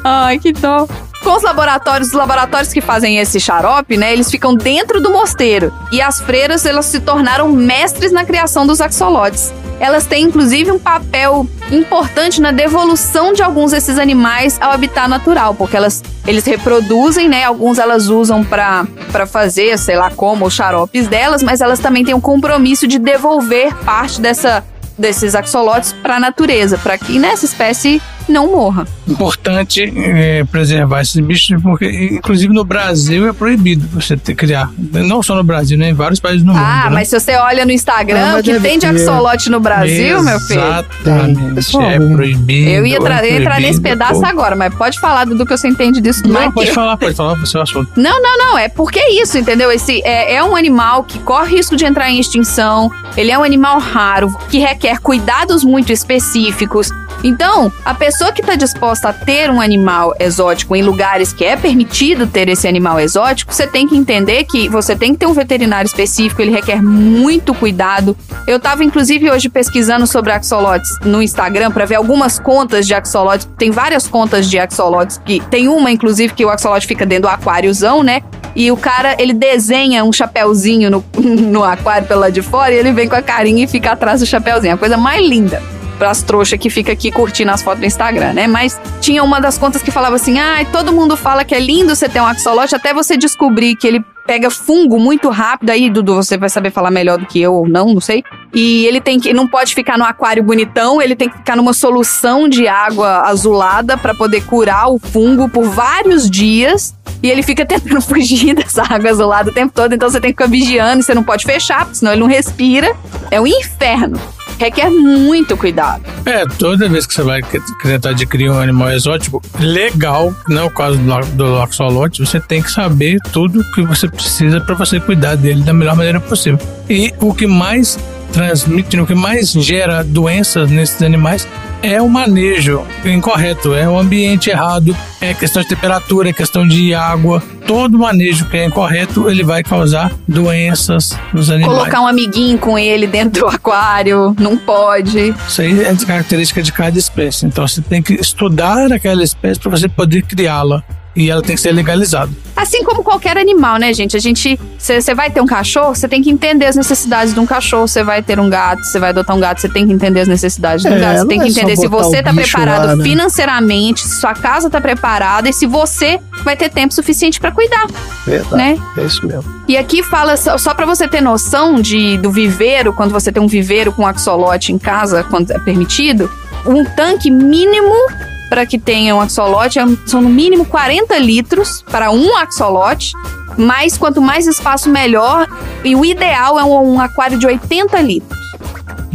Ai, que dó. Com os laboratórios, os laboratórios que fazem esse xarope, né, eles ficam dentro do mosteiro. E as freiras, elas se tornaram mestres na criação dos axolotes. Elas têm, inclusive, um papel importante na devolução de alguns desses animais ao habitat natural, porque elas, eles reproduzem, né, alguns elas usam para fazer, sei lá como, os xaropes delas, mas elas também têm um compromisso de devolver parte dessa, desses axolotes para a natureza, para que nessa espécie não morra. Importante é, preservar esses bichos, porque inclusive no Brasil é proibido você ter, criar. Não só no Brasil, né? Em vários países do mundo. Ah, né? mas se você olha no Instagram, Ah, que tem de axolote no Brasil, meu filho. Exatamente. É proibido. Eu ia, tra- é ia entrar nesse proibido, pedaço pô. agora, mas pode falar do que você entende disso Não, pode que- falar, pode falar, você é o assunto. Não, não, não. É porque é isso, entendeu? Esse é, é um animal que corre risco de entrar em extinção. Ele é um animal raro, que requer cuidados muito específicos. Então, a pessoa que está disposta a ter um animal exótico em lugares que é permitido ter esse animal exótico, você tem que entender que você tem que ter um veterinário específico, ele requer muito cuidado. Eu estava inclusive hoje pesquisando sobre axolotes no Instagram para ver algumas contas de axolotes. Tem várias contas de axolotes que tem uma inclusive que o axolote fica dentro do aquáriozão, né? E o cara, ele desenha um chapéuzinho no, no aquário pelo lado de fora e ele vem com a carinha e fica atrás do chapéuzinho. A coisa mais linda pras trouxas que fica aqui curtindo as fotos do Instagram, né? Mas tinha uma das contas que falava assim: ai, ah, todo mundo fala que é lindo você ter um axolote até você descobrir que ele pega fungo muito rápido. Aí, Dudu, você vai saber falar melhor do que eu ou não, não sei. E ele tem que não pode ficar no aquário bonitão, ele tem que ficar numa solução de água azulada para poder curar o fungo por vários dias. E ele fica tentando fugir dessa água azulada o tempo todo, então você tem que ficar vigiando, você não pode fechar, porque senão ele não respira. É um inferno requer muito cuidado. É, toda vez que você vai tentar adquirir um animal exótico, legal, não é o caso do, axolote, você tem que saber tudo que você precisa para você cuidar dele da melhor maneira possível. E o que mais transmite, o que mais gera doenças nesses animais é o manejo incorreto, é o ambiente errado, é questão de temperatura, é questão de água. Todo manejo que é incorreto, ele vai causar doenças nos animais. Colocar um amiguinho com ele dentro do aquário, não pode. Isso aí é característica de cada espécie. Então você tem que estudar aquela espécie para você poder criá-la e ela tem que ser legalizada. Assim como qualquer animal, né, gente? A gente. Você vai ter um cachorro, você tem que entender as necessidades de um cachorro. Você vai ter um gato, você vai adotar um gato, você tem que entender as necessidades de um É, gato. Você tem que é entender se você tá preparado lá, né? financeiramente, se sua casa tá preparada e se você vai ter tempo suficiente para cuidar, Verdade. né? É isso mesmo. E aqui fala só, só para você ter noção de do viveiro, quando você tem um viveiro com axolote em casa, quando é permitido, um tanque mínimo para que tenha um axolote é- são no mínimo 40 litros para um axolote. Mas quanto mais espaço, melhor. E o ideal é um, um aquário de 80 litros.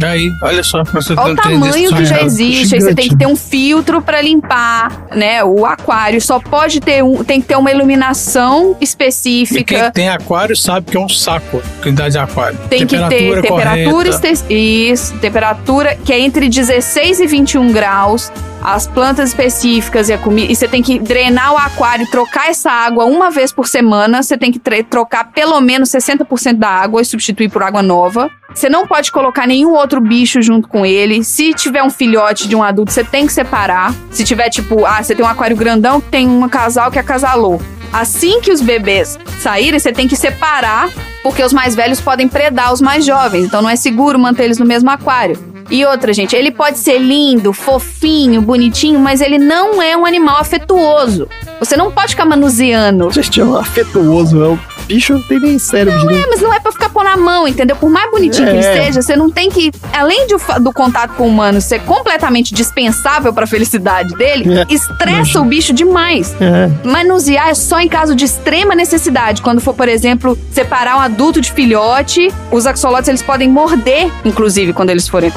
Aí, olha só, você Olha o tamanho que já existe. Aí você tem que ter um filtro para limpar, né? O aquário só pode ter um, tem que ter uma iluminação E específica. quem tem aquário sabe que é um saco cuidar de aquário. Tem que ter temperatura, isso, temperatura que é entre 16 e 21 graus, as plantas específicas e a comida. E você tem que drenar o aquário, trocar essa água uma vez por semana. Você tem que trocar pelo menos 60% da água e substituir por água nova. Você não pode colocar nenhum outro bicho junto com ele. Se tiver um filhote de um adulto, você tem que separar. Se tiver, tipo, ah, você tem um aquário grandão, tem um casal que acasalou. Assim que os bebês saírem, você tem que separar, porque os mais velhos podem predar os mais jovens. Então não é seguro manter eles no mesmo aquário. E outra, gente, ele pode ser lindo, fofinho, bonitinho, mas ele não é um animal afetuoso. Você não pode ficar manuseando. Gente, é um afetuoso. É um bicho não tem nem cérebro direito. É, mas não é pra ficar pôr na mão, entendeu? Por mais bonitinho que ele É. seja, você não tem que, além de do contato com o humano ser completamente dispensável pra felicidade dele, É. estressa o bicho demais. É. Manusear é só em caso de extrema necessidade. Quando for, por exemplo, separar um adulto de filhote, os axolotes eles podem morder, inclusive, quando eles forem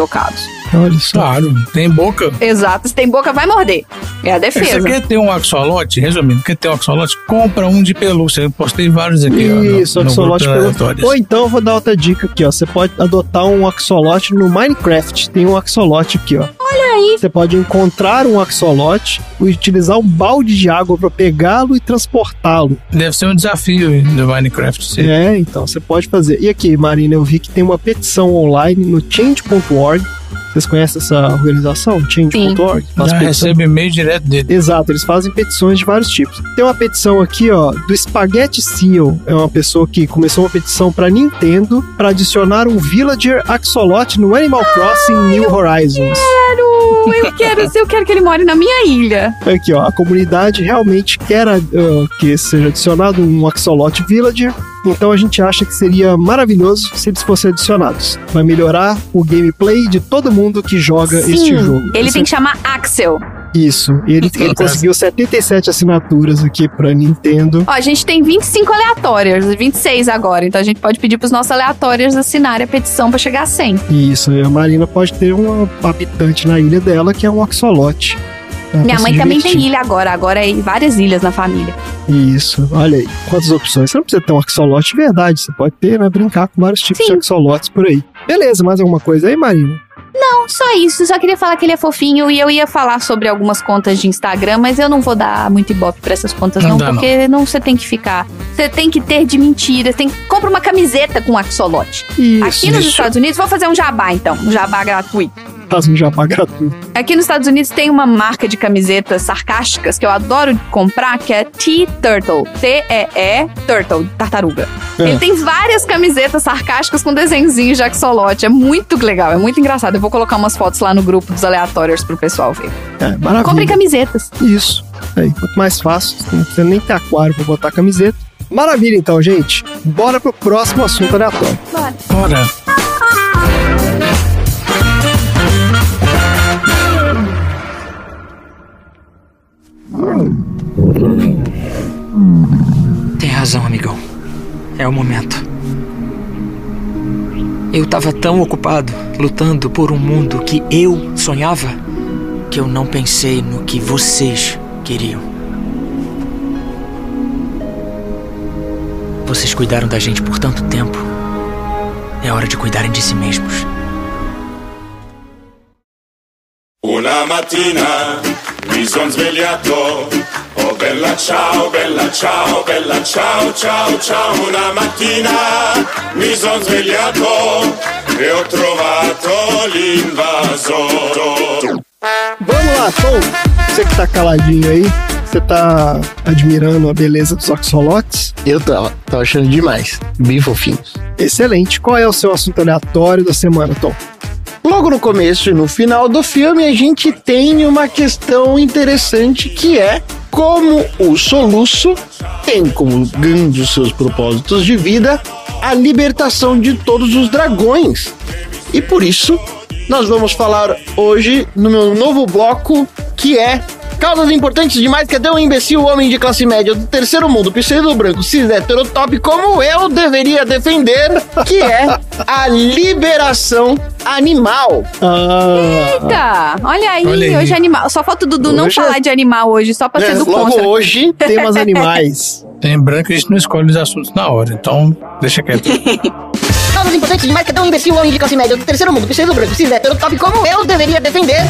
Olha só. Claro, tem boca. Exato, se tem boca, vai morder. É a Você defesa. quer ter um axolote? Resumindo, quer ter um axolote? Compra um de pelúcia. Eu postei vários aqui. ó, no- Isso, no axolote aleatórios. Ou então eu vou dar outra dica aqui, ó. Você pode adotar um axolote no Minecraft. Tem um axolote aqui, ó. Olha aí. Você pode encontrar um axolote e utilizar um balde de água para pegá-lo e transportá-lo. Deve ser um desafio do Minecraft. sim. É, então você pode fazer. E aqui, Marina, eu vi que tem uma petição online no change.org. Vocês conhecem essa organização? Change.org? Já petição. recebe e-mail direto dele. Exato, eles fazem petições de vários tipos. Tem uma petição aqui, ó, do Spaghetti Seal. É uma pessoa que começou uma petição pra Nintendo para adicionar um Villager Axolot no Animal Crossing New Horizons. Quero, eu quero, eu quero que ele more na minha ilha. Aqui, ó, a comunidade realmente quer ah, que seja adicionado um Axolot Villager. Então a gente acha que seria maravilhoso se eles fossem adicionados. Vai melhorar o gameplay de todo mundo que joga Sim, este jogo. ele Isso tem que chamar Axel. Isso. Ele, ele conseguiu 77 assinaturas aqui pra Nintendo. Ó, a gente tem 25 aleatórias, 26 agora, então a gente pode pedir pros nossos aleatórios assinarem a petição pra chegar a 100. Isso, e a Marina pode ter um habitante na ilha dela que é um axolote. Dá Minha mãe também tem ilha agora, agora é várias ilhas na família. Isso, olha aí, quantas opções. Você não precisa ter um axolote de verdade, você pode ter, né, brincar com vários tipos Sim. de axolotes por aí. Beleza, mais alguma coisa aí, Marina? só isso, só queria falar que ele é fofinho e eu ia falar sobre algumas contas de Instagram, mas eu não vou dar muito ibope pra essas contas Não não, porque não você tem que ficar, você tem que ter de mentira, tem compra uma camiseta com axolote. Isso. Aqui nos isso. Estados Unidos, vou fazer um jabá então, um jabá gratuito. Um jabá gratuito. Aqui nos Estados Unidos tem uma marca de camisetas sarcásticas que eu adoro comprar, que é T-Turtle. T-E-E Turtle, tartaruga. É. Ele tem várias camisetas sarcásticas com desenhozinhos de axolote. É muito legal, é muito engraçado. Eu vou colocar umas fotos lá no grupo dos aleatórios pro pessoal ver. É, maravilha. Comprem camisetas. Isso. Aí, quanto mais fácil, não precisa nem ter aquário pra botar camiseta. Maravilha, então, gente. Bora pro próximo assunto aleatório. Ora, Tem razão, amigão. É o momento. Eu tava tão ocupado lutando por um mundo que eu sonhava que eu não pensei no que vocês queriam. Vocês cuidaram da gente por tanto tempo. É hora de cuidarem de si mesmos. Una mattina mi son svegliato. Oh bella ciao, bella ciao, bella ciao, ciao, ciao. Una mattina mi son svegliato e ho trovato l'invasore. Vamos lá, Tom. Você que tá caladinho aí, você tá admirando a beleza dos axolotes? Eu tava, tava achando demais. Bem fofinhos. Excelente. Qual é o seu assunto aleatório da semana, Tom? Logo no começo e no final do filme, a gente tem uma questão interessante que é como o soluço tem como um dos seus propósitos de vida a libertação de todos os dragões. E por isso, nós vamos falar hoje no meu novo bloco que é Causas importantes demais que até um imbecil homem de classe média do terceiro mundo, pseudo branco, cis heterotop como eu deveria defender, que é a liberação animal. Ah, Eita, olha aí, Olha aí. hoje é animal. Só falta o Dudu não Hoje é- falar de animal hoje, só pra É, ser do logo contra. hoje, temas animais. lembrando que a gente não escolhe os assuntos na hora, então deixa quieto. causas importantes demais que até um imbecil homem de classe média do terceiro mundo, pseudo branco, cis heterotop como eu deveria defender.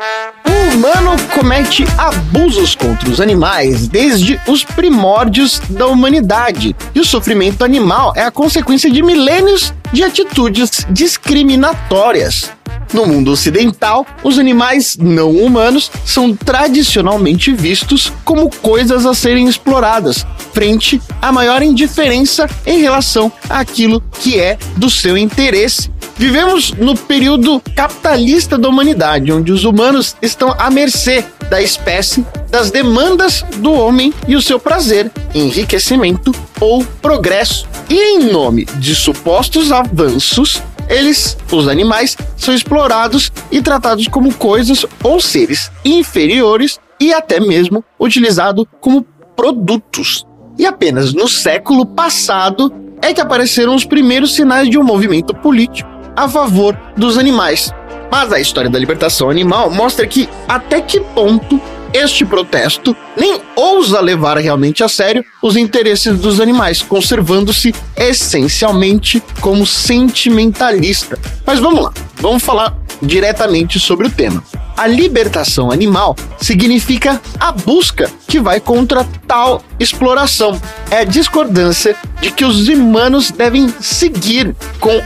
O humano comete abusos contra os animais desde os primórdios da humanidade. E o sofrimento animal é a consequência de milênios de atitudes discriminatórias. No mundo ocidental, os animais não humanos são tradicionalmente vistos como coisas a serem exploradas, frente à maior indiferença em relação àquilo que é do seu interesse. Vivemos no período capitalista da humanidade, onde os humanos estão à mercê da espécie, das demandas do homem e o seu prazer, enriquecimento ou progresso. E em nome de supostos avanços, eles, os animais, são explorados e tratados como coisas ou seres inferiores e até mesmo utilizados como produtos. E apenas no século passado é que apareceram os primeiros sinais de um movimento político a favor dos animais. Mas a história da libertação animal mostra que até que ponto este protesto nem ousa levar realmente a sério os interesses dos animais, conservando-se essencialmente como sentimentalista. Mas vamos lá, vamos falar diretamente sobre o tema. A libertação animal significa a busca que vai contra tal exploração. É a discordância de que os humanos devem seguir com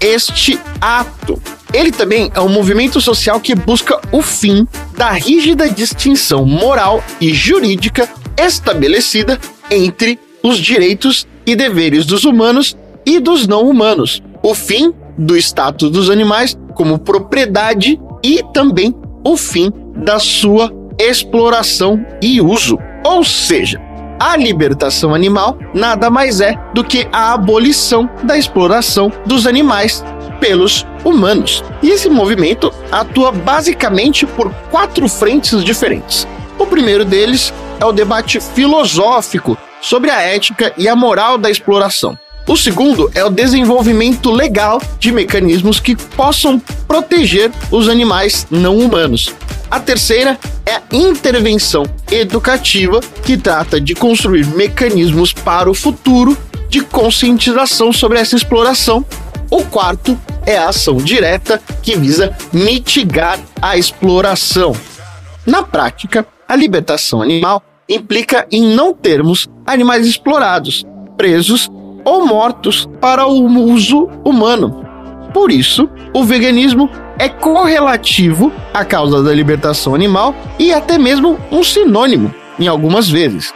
este ato. Ele também é um movimento social que busca o fim da rígida distinção moral e jurídica estabelecida entre os direitos e deveres dos humanos e dos não humanos, o fim do status dos animais como propriedade e também o fim da sua exploração e uso. Ou seja, a libertação animal nada mais é do que a abolição da exploração dos animais pelos humanos. E esse movimento atua basicamente por quatro frentes diferentes. O primeiro deles é o debate filosófico sobre a ética e a moral da exploração. O segundo é o desenvolvimento legal de mecanismos que possam proteger os animais não humanos. A terceira é a intervenção educativa, que trata de construir mecanismos para o futuro de conscientização sobre essa exploração. O quarto é a ação direta que visa mitigar a exploração. Na prática, a libertação animal implica em não termos animais explorados, presos ou mortos para o uso humano. Por isso, o veganismo é correlativo à causa da libertação animal e até mesmo um sinônimo, em algumas vezes.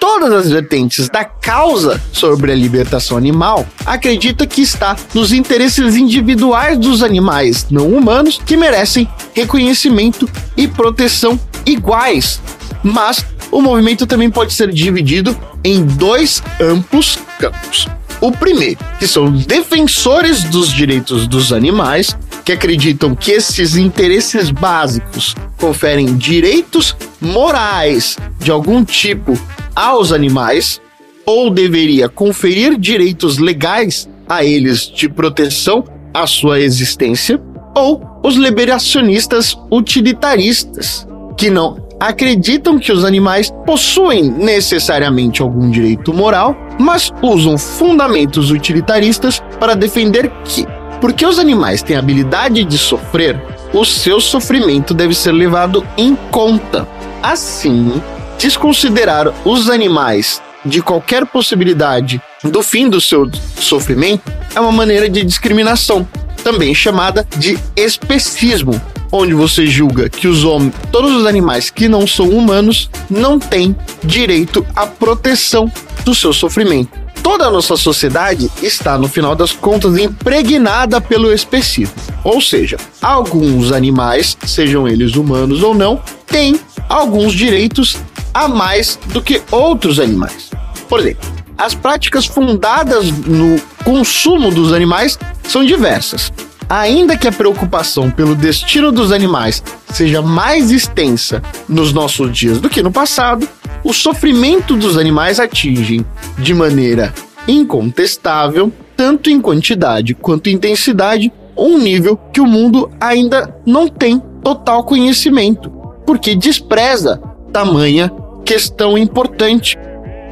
Todas as vertentes da causa sobre a libertação animal acreditam que está nos interesses individuais dos animais não humanos que merecem reconhecimento e proteção iguais. Mas o movimento também pode ser dividido em dois amplos campos. O primeiro, que são defensores dos direitos dos animais, que acreditam que esses interesses básicos conferem direitos morais de algum tipo aos animais, ou deveria conferir direitos legais a eles de proteção à sua existência, ou os liberacionistas utilitaristas, que não acreditam que os animais possuem necessariamente algum direito moral, mas usam fundamentos utilitaristas para defender que, porque os animais têm habilidade de sofrer, o seu sofrimento deve ser levado em conta. Assim, desconsiderar os animais de qualquer possibilidade do fim do seu sofrimento é uma maneira de discriminação, também chamada de especismo, onde você julga que os homens, todos os animais que não são humanos, não têm direito à proteção do seu sofrimento. Toda a nossa sociedade está, no final das contas, impregnada pelo especismo. Ou seja, alguns animais, sejam eles humanos ou não, têm alguns direitos a mais do que outros animais. Por exemplo, as práticas fundadas no consumo dos animais são diversas. Ainda que a preocupação pelo destino dos animais seja mais extensa nos nossos dias do que no passado, o sofrimento dos animais atinge, de maneira incontestável, tanto em quantidade quanto em intensidade, um nível que o mundo ainda não tem total conhecimento, porque despreza tamanha questão importante.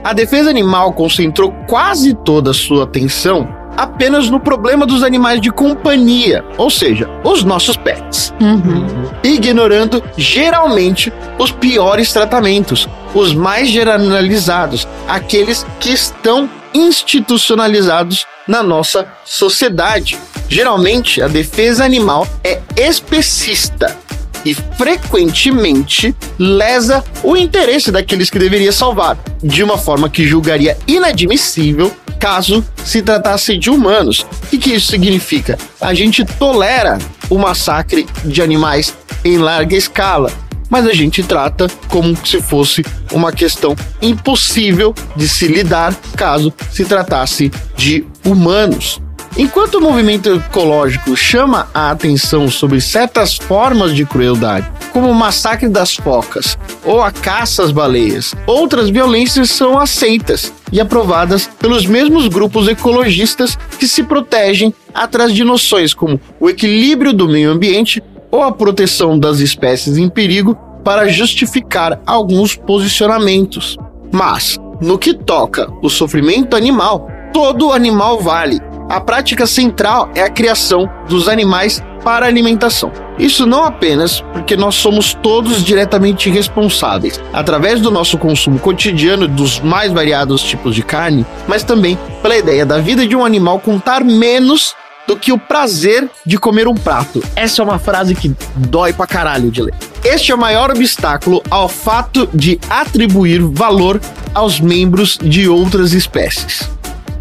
A defesa animal concentrou quase toda a sua atenção apenas no problema dos animais de companhia, ou seja, os nossos pets, Uhum. ignorando geralmente os piores tratamentos, os mais generalizados, aqueles que estão institucionalizados na nossa sociedade. Geralmente, a defesa animal é especista e frequentemente lesa o interesse daqueles que deveria salvar, de uma forma que julgaria inadmissível caso se tratasse de humanos. O que isso significa? A gente tolera o massacre de animais em larga escala, mas a gente trata como se fosse uma questão impossível de se lidar caso se tratasse de humanos. Enquanto o movimento ecológico chama a atenção sobre certas formas de crueldade, como o massacre das focas ou a caça às baleias, outras violências são aceitas e aprovadas pelos mesmos grupos ecologistas que se protegem atrás de noções como o equilíbrio do meio ambiente ou a proteção das espécies em perigo para justificar alguns posicionamentos. Mas, no que toca o sofrimento animal, todo animal vale. A prática central é a criação dos animais para alimentação. Isso não apenas porque nós somos todos diretamente responsáveis, através do nosso consumo cotidiano dos mais variados tipos de carne, mas também pela ideia da vida de um animal contar menos do que o prazer de comer um prato. Essa é uma frase que dói pra caralho de ler. Este é o maior obstáculo ao fato de atribuir valor aos membros de outras espécies.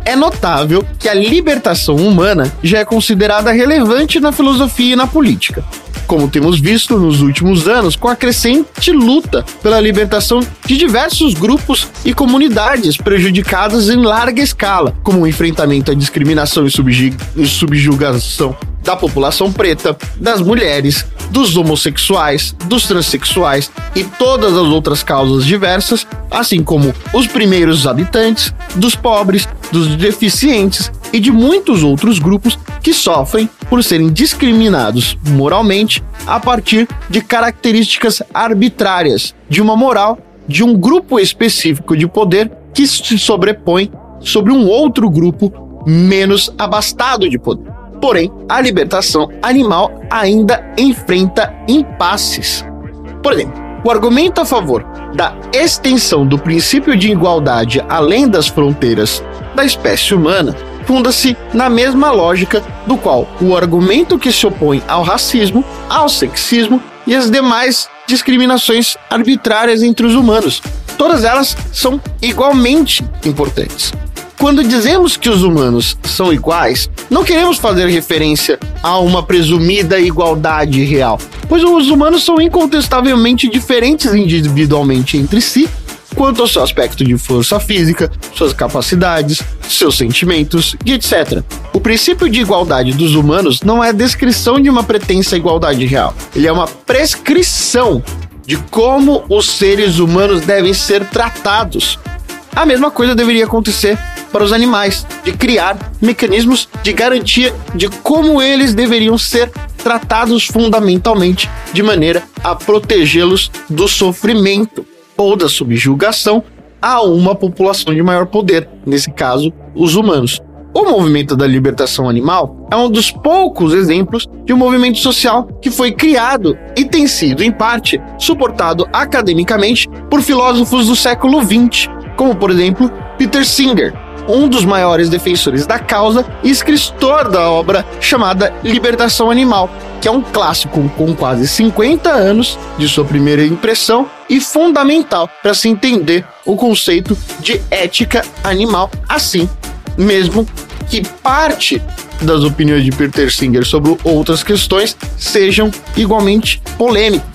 É notável que a libertação humana já é considerada relevante na filosofia e na política, como temos visto nos últimos anos com a crescente luta pela libertação de diversos grupos e comunidades prejudicadas em larga escala, como o enfrentamento à discriminação e subju- subjugação da população preta, das mulheres, dos homossexuais, dos transexuais e todas as outras causas diversas, assim como os primeiros habitantes, dos pobres, dos deficientes e de muitos outros grupos que sofrem por serem discriminados moralmente a partir de características arbitrárias de uma moral de um grupo específico de poder que se sobrepõe sobre um outro grupo menos abastado de poder. Porém, a libertação animal ainda enfrenta impasses. Por exemplo, o argumento a favor da extensão do princípio de igualdade além das fronteiras da espécie humana funda-se na mesma lógica do qual o argumento que se opõe ao racismo, ao sexismo e as demais discriminações arbitrárias entre os humanos. Todas elas são igualmente importantes. Quando dizemos que os humanos são iguais, não queremos fazer referência a uma presumida igualdade real, pois os humanos são incontestavelmente diferentes individualmente entre si quanto ao seu aspecto de força física, suas capacidades, seus sentimentos e etc. O princípio de igualdade dos humanos não é a descrição de uma pretensa igualdade real, ele é uma prescrição de como os seres humanos devem ser tratados. A mesma coisa deveria acontecer para os animais, de criar mecanismos de garantia de como eles deveriam ser tratados fundamentalmente de maneira a protegê-los do sofrimento ou da subjugação a uma população de maior poder, nesse caso, os humanos. O movimento da libertação animal é um dos poucos exemplos de um movimento social que foi criado e tem sido, em parte, suportado academicamente por filósofos do século XX, como, por exemplo, Peter Singer, um dos maiores defensores da causa e escritor da obra chamada Libertação Animal, que é um clássico com quase 50 anos de sua primeira impressão e fundamental para se entender o conceito de ética animal, assim mesmo que parte das opiniões de Peter Singer sobre outras questões sejam igualmente polêmicas.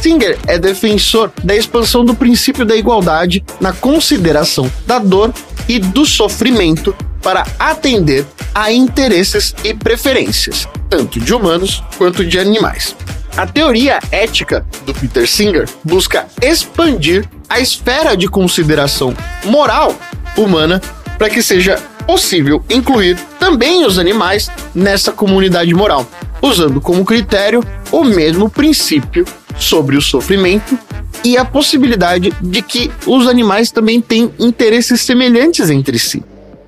Singer é defensor da expansão do princípio da igualdade na consideração da dor e do sofrimento para atender a interesses e preferências, tanto de humanos quanto de animais. A teoria ética do Peter Singer busca expandir a esfera de consideração moral humana para que seja possível incluir também os animais nessa comunidade moral, usando como critério o mesmo princípio sobre o sofrimento e a possibilidade de que os animais também têm interesses semelhantes entre si.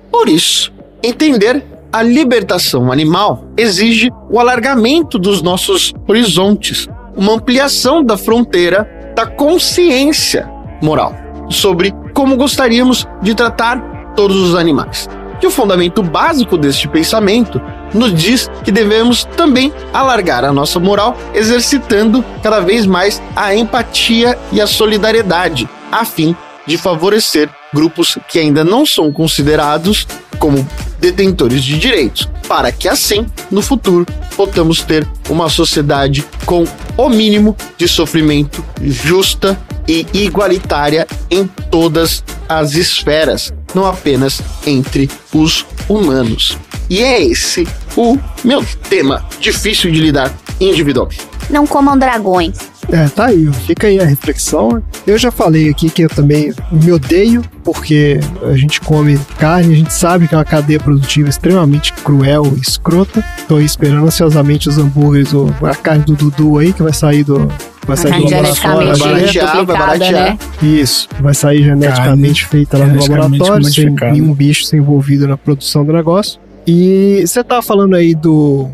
Por isso, entender a libertação animal exige o alargamento dos nossos horizontes, uma ampliação da fronteira da consciência moral sobre como gostaríamos de tratar todos os animais. E o fundamento básico deste pensamento nos diz que devemos também alargar a nossa moral, exercitando cada vez mais a empatia e a solidariedade, a fim de favorecer grupos que ainda não são considerados como detentores de direitos, para que assim, no futuro, possamos ter uma sociedade com o mínimo de sofrimento justa e igualitária em todas as esferas, não apenas entre os humanos. E é esse o meu tema difícil de lidar individualmente. Não comam dragões. É, tá aí, fica aí a reflexão. Eu já falei aqui que eu também me odeio, porque a gente come carne, a gente sabe que é uma cadeia produtiva extremamente cruel e escrota. Tô aí esperando ansiosamente os hambúrgueres, ou a carne do Dudu aí, que vai sair do. Vai sair do laboratório. Vai baratear, vai duplicada, baratear. né? Isso, vai sair geneticamente feita lá no laboratório, sem nenhum bicho ser envolvido na produção do negócio. E você tava falando aí do.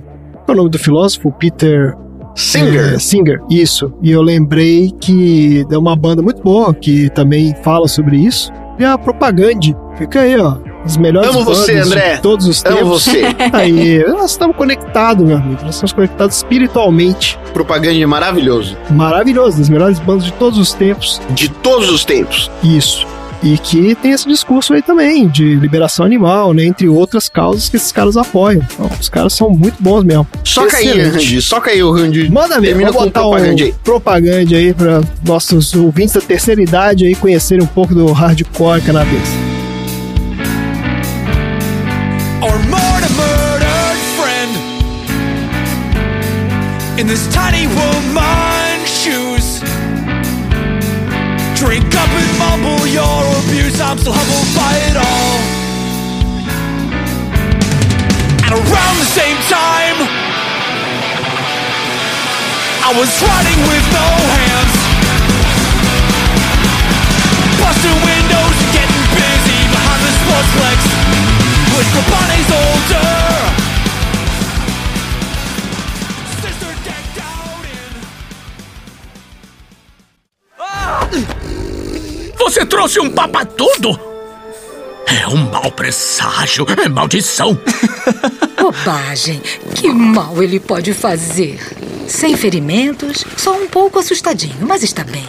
Qual é o nome do filósofo? Peter Singer. é, Singer, isso. E eu lembrei que deu uma banda muito boa que também fala sobre isso. E a Propagande. Fica aí, ó. As melhores Amo bandas você, André. de todos os tempos. Amo você. Aí, nós estamos conectados, meu amigo. Nós estamos conectados espiritualmente. Propaganda é maravilhoso. Maravilhoso, das melhores bandas de todos os tempos. De todos os tempos. Isso. E que tem esse discurso aí também, de liberação animal, né? Entre outras causas que esses caras apoiam. Então, os caras são muito bons mesmo. Soca aí. Randy. Soca aí o Randy. Manda mesmo, Termina vou com botar propaganda um aí. propaganda aí para nossos ouvintes da terceira idade aí conhecerem um pouco do hardcore canadense. or murder, murdered friend in this tiny woman's shoes. Drink mumble your abuse. I'm still humbled by it all. And around the same time, I was running with no hands. Busting windows and getting busy behind the sportsplex. With the bunnies older trouxe um papatudo? É um mau presságio, é maldição. Bobagem. Que mal ele pode fazer? Sem ferimentos, só um pouco assustadinho, mas está bem.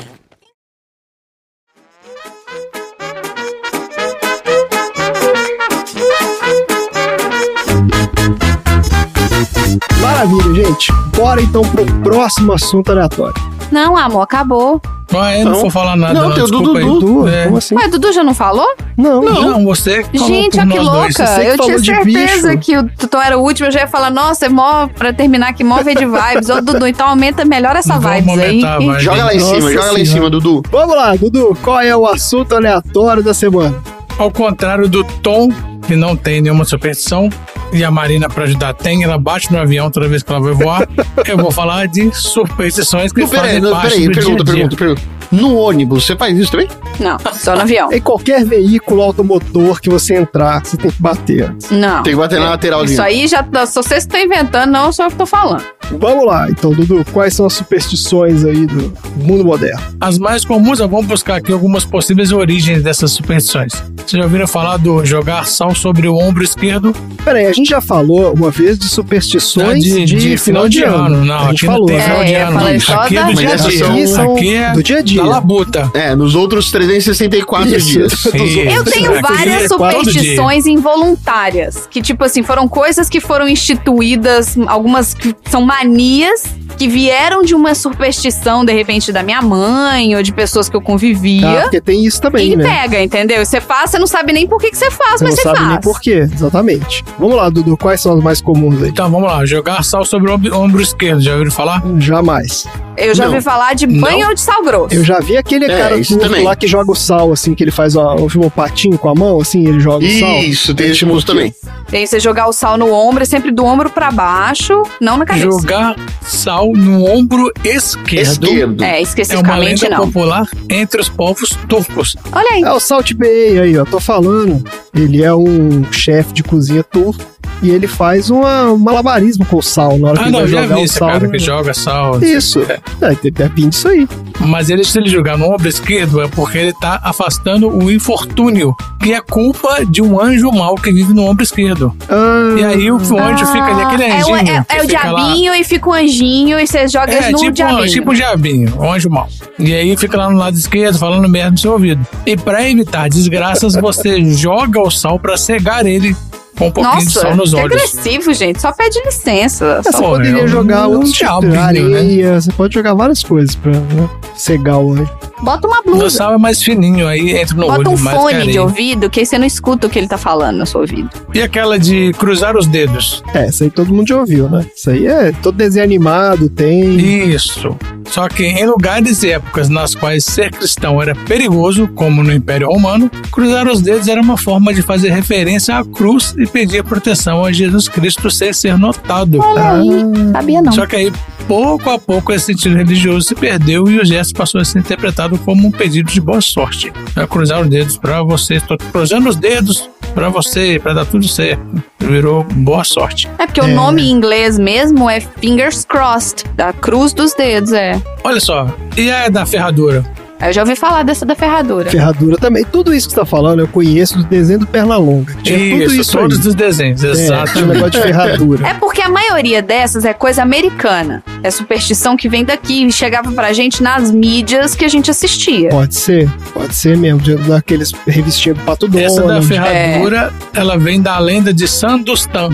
Maravilha, gente. Bora então pro próximo assunto aleatório. Não, amor, acabou. Ah, é, não, Não. vou falar nada. Não, Não, tem o desculpa aí. Dudu. É. Como assim? Ué, Dudu já não falou? Não. Não, você que falou Gente, olha que louca. Você Eu tinha certeza que o Tutão era o último. Eu já ia falar, nossa, é mó pra terminar aqui, mó de vibes. Ô, Dudu, então aumenta melhor essa vibes aí. vai. Joga lá em Nossa cima, joga lá em cima, Dudu. Vamos lá, Dudu. Qual é o assunto aleatório da semana? Ao contrário do Tom, que não tem nenhuma superstição, e a Marina, pra ajudar, tem, ela bate no avião toda vez que ela vai voar. eu vou falar de superstições que Não, peraí, fazem não, parte peraí, do pergunta, dia a dia. pergunta, pergunta. No ônibus, você faz isso também? Não, só no avião. Em qualquer veículo automotor que você entrar, você tem que bater. Não. Tem que bater na lateralzinha. Isso aí já. Se vocês estão inventando, não sou eu que tô falando. Vamos lá, então, Dudu. Quais são as superstições aí do mundo moderno? As mais comuns, eu vou buscar aqui algumas possíveis origens dessas superstições. Vocês já ouviram falar do jogar sal sobre o ombro esquerdo? Peraí, a gente já falou uma vez de superstições de, de, de final de ano. Não, a gente aqui não falou. tem né? final É, de eu ia ano. não. só Aqui é da- do Mas dia a essas dia. são- são Aqui é do dia a dia. Da labuta. É, nos outros 364 Isso. dias. Isso. Eu tenho várias superstições involuntárias. Que, tipo assim, foram coisas que foram instituídas, algumas que são manias que vieram de uma superstição, de repente, da minha mãe ou de pessoas que eu convivia. porque tem isso também, E né? pega, entendeu? Você faz, você não sabe nem por que, que você faz, Você mas não você sabe faz. nem por quê, exatamente. Vamos lá, Dudu, quais são as mais comuns aí? Então vamos lá, jogar sal sobre o ombro- esquerdo. Já ouviram falar? Jamais. Eu já Não. ouvi falar de Não? banho de sal grosso. Eu já vi aquele É, cara isso turco também. lá que joga o sal, assim, que ele faz ó, o patinho com a mão, assim, ele joga o sal. Isso, tem esse músico também. Tem você jogar o sal no ombro, é sempre do ombro pra baixo, não na cabeça. Jogar sal no ombro esquerdo. Esquerdo. É, É uma especificamente lenda não. popular entre os povos turcos. Olha aí. É o Salt Bay aí, ó, tô falando. Ele é um chefe de cozinha turco e ele faz uma- um malabarismo com o sal na hora que Ah, ele não, vai já jogar vi o esse sal. cara no- que joga sal. Isso. É, tem tem vindo disso aí. Mas ele, se ele jogar no ombro esquerdo, é porque ele tá afastando o infortúnio, que é culpa de um anjo mau que vive no ombro esquerdo. Ah, E aí o anjo fica ali, aquele é, o, anjinho. é, que é o fica lá- diabinho e fica o anjinho e você joga É, no tipo, diabinho. tipo um diabinho, um anjo mau. E aí fica lá no lado esquerdo falando merda no seu ouvido. E pra evitar desgraças, você joga o sal pra cegar ele com um pouquinho de Nossa, sal nos que olhos. agressivo, gente. Só pede licença. Você Só- poderia um- jogar um diabinho, de né? você pode jogar várias coisas pra né, cegar o anjo. Bota uma O blusa. sal é mais fininho, aí entra no Bota olho um mais que fone de areia. ouvido que aí você não escuta o que ele tá falando no seu ouvido. E aquela de cruzar os dedos? É, isso aí todo mundo já ouviu, né? Isso aí é todo desenho animado, tem. Isso. Só que em lugares e épocas nas quais ser cristão era perigoso, como no Império Romano, cruzar os dedos era uma forma de fazer referência à cruz e pedir proteção a Jesus Cristo sem ser notado. Olha aí, sabia não. Só que aí, pouco a pouco, esse sentido religioso se perdeu e o gesto passou a ser interpretado como um pedido de boa sorte. É cruzar os dedos pra você. Estou cruzando os dedos pra você, pra dar tudo certo. Virou boa sorte. É porque o É. nome em inglês mesmo é fingers crossed, da cruz dos dedos, é. Olha só, e a da ferradura? Eu já ouvi falar dessa da ferradura. Ferradura também. Tudo isso que você tá falando eu conheço do desenho do Pernalonga. Tinha tudo isso todos aí. os desenhos, É, tinha um negócio de ferradura. É porque a maioria dessas é coisa americana. É superstição que vem daqui e chegava pra gente nas mídias que a gente assistia. Pode ser, pode ser mesmo. Daqueles revistinhas do Pato Essa da Donald. ferradura, É. ela vem da lenda de Sandustan,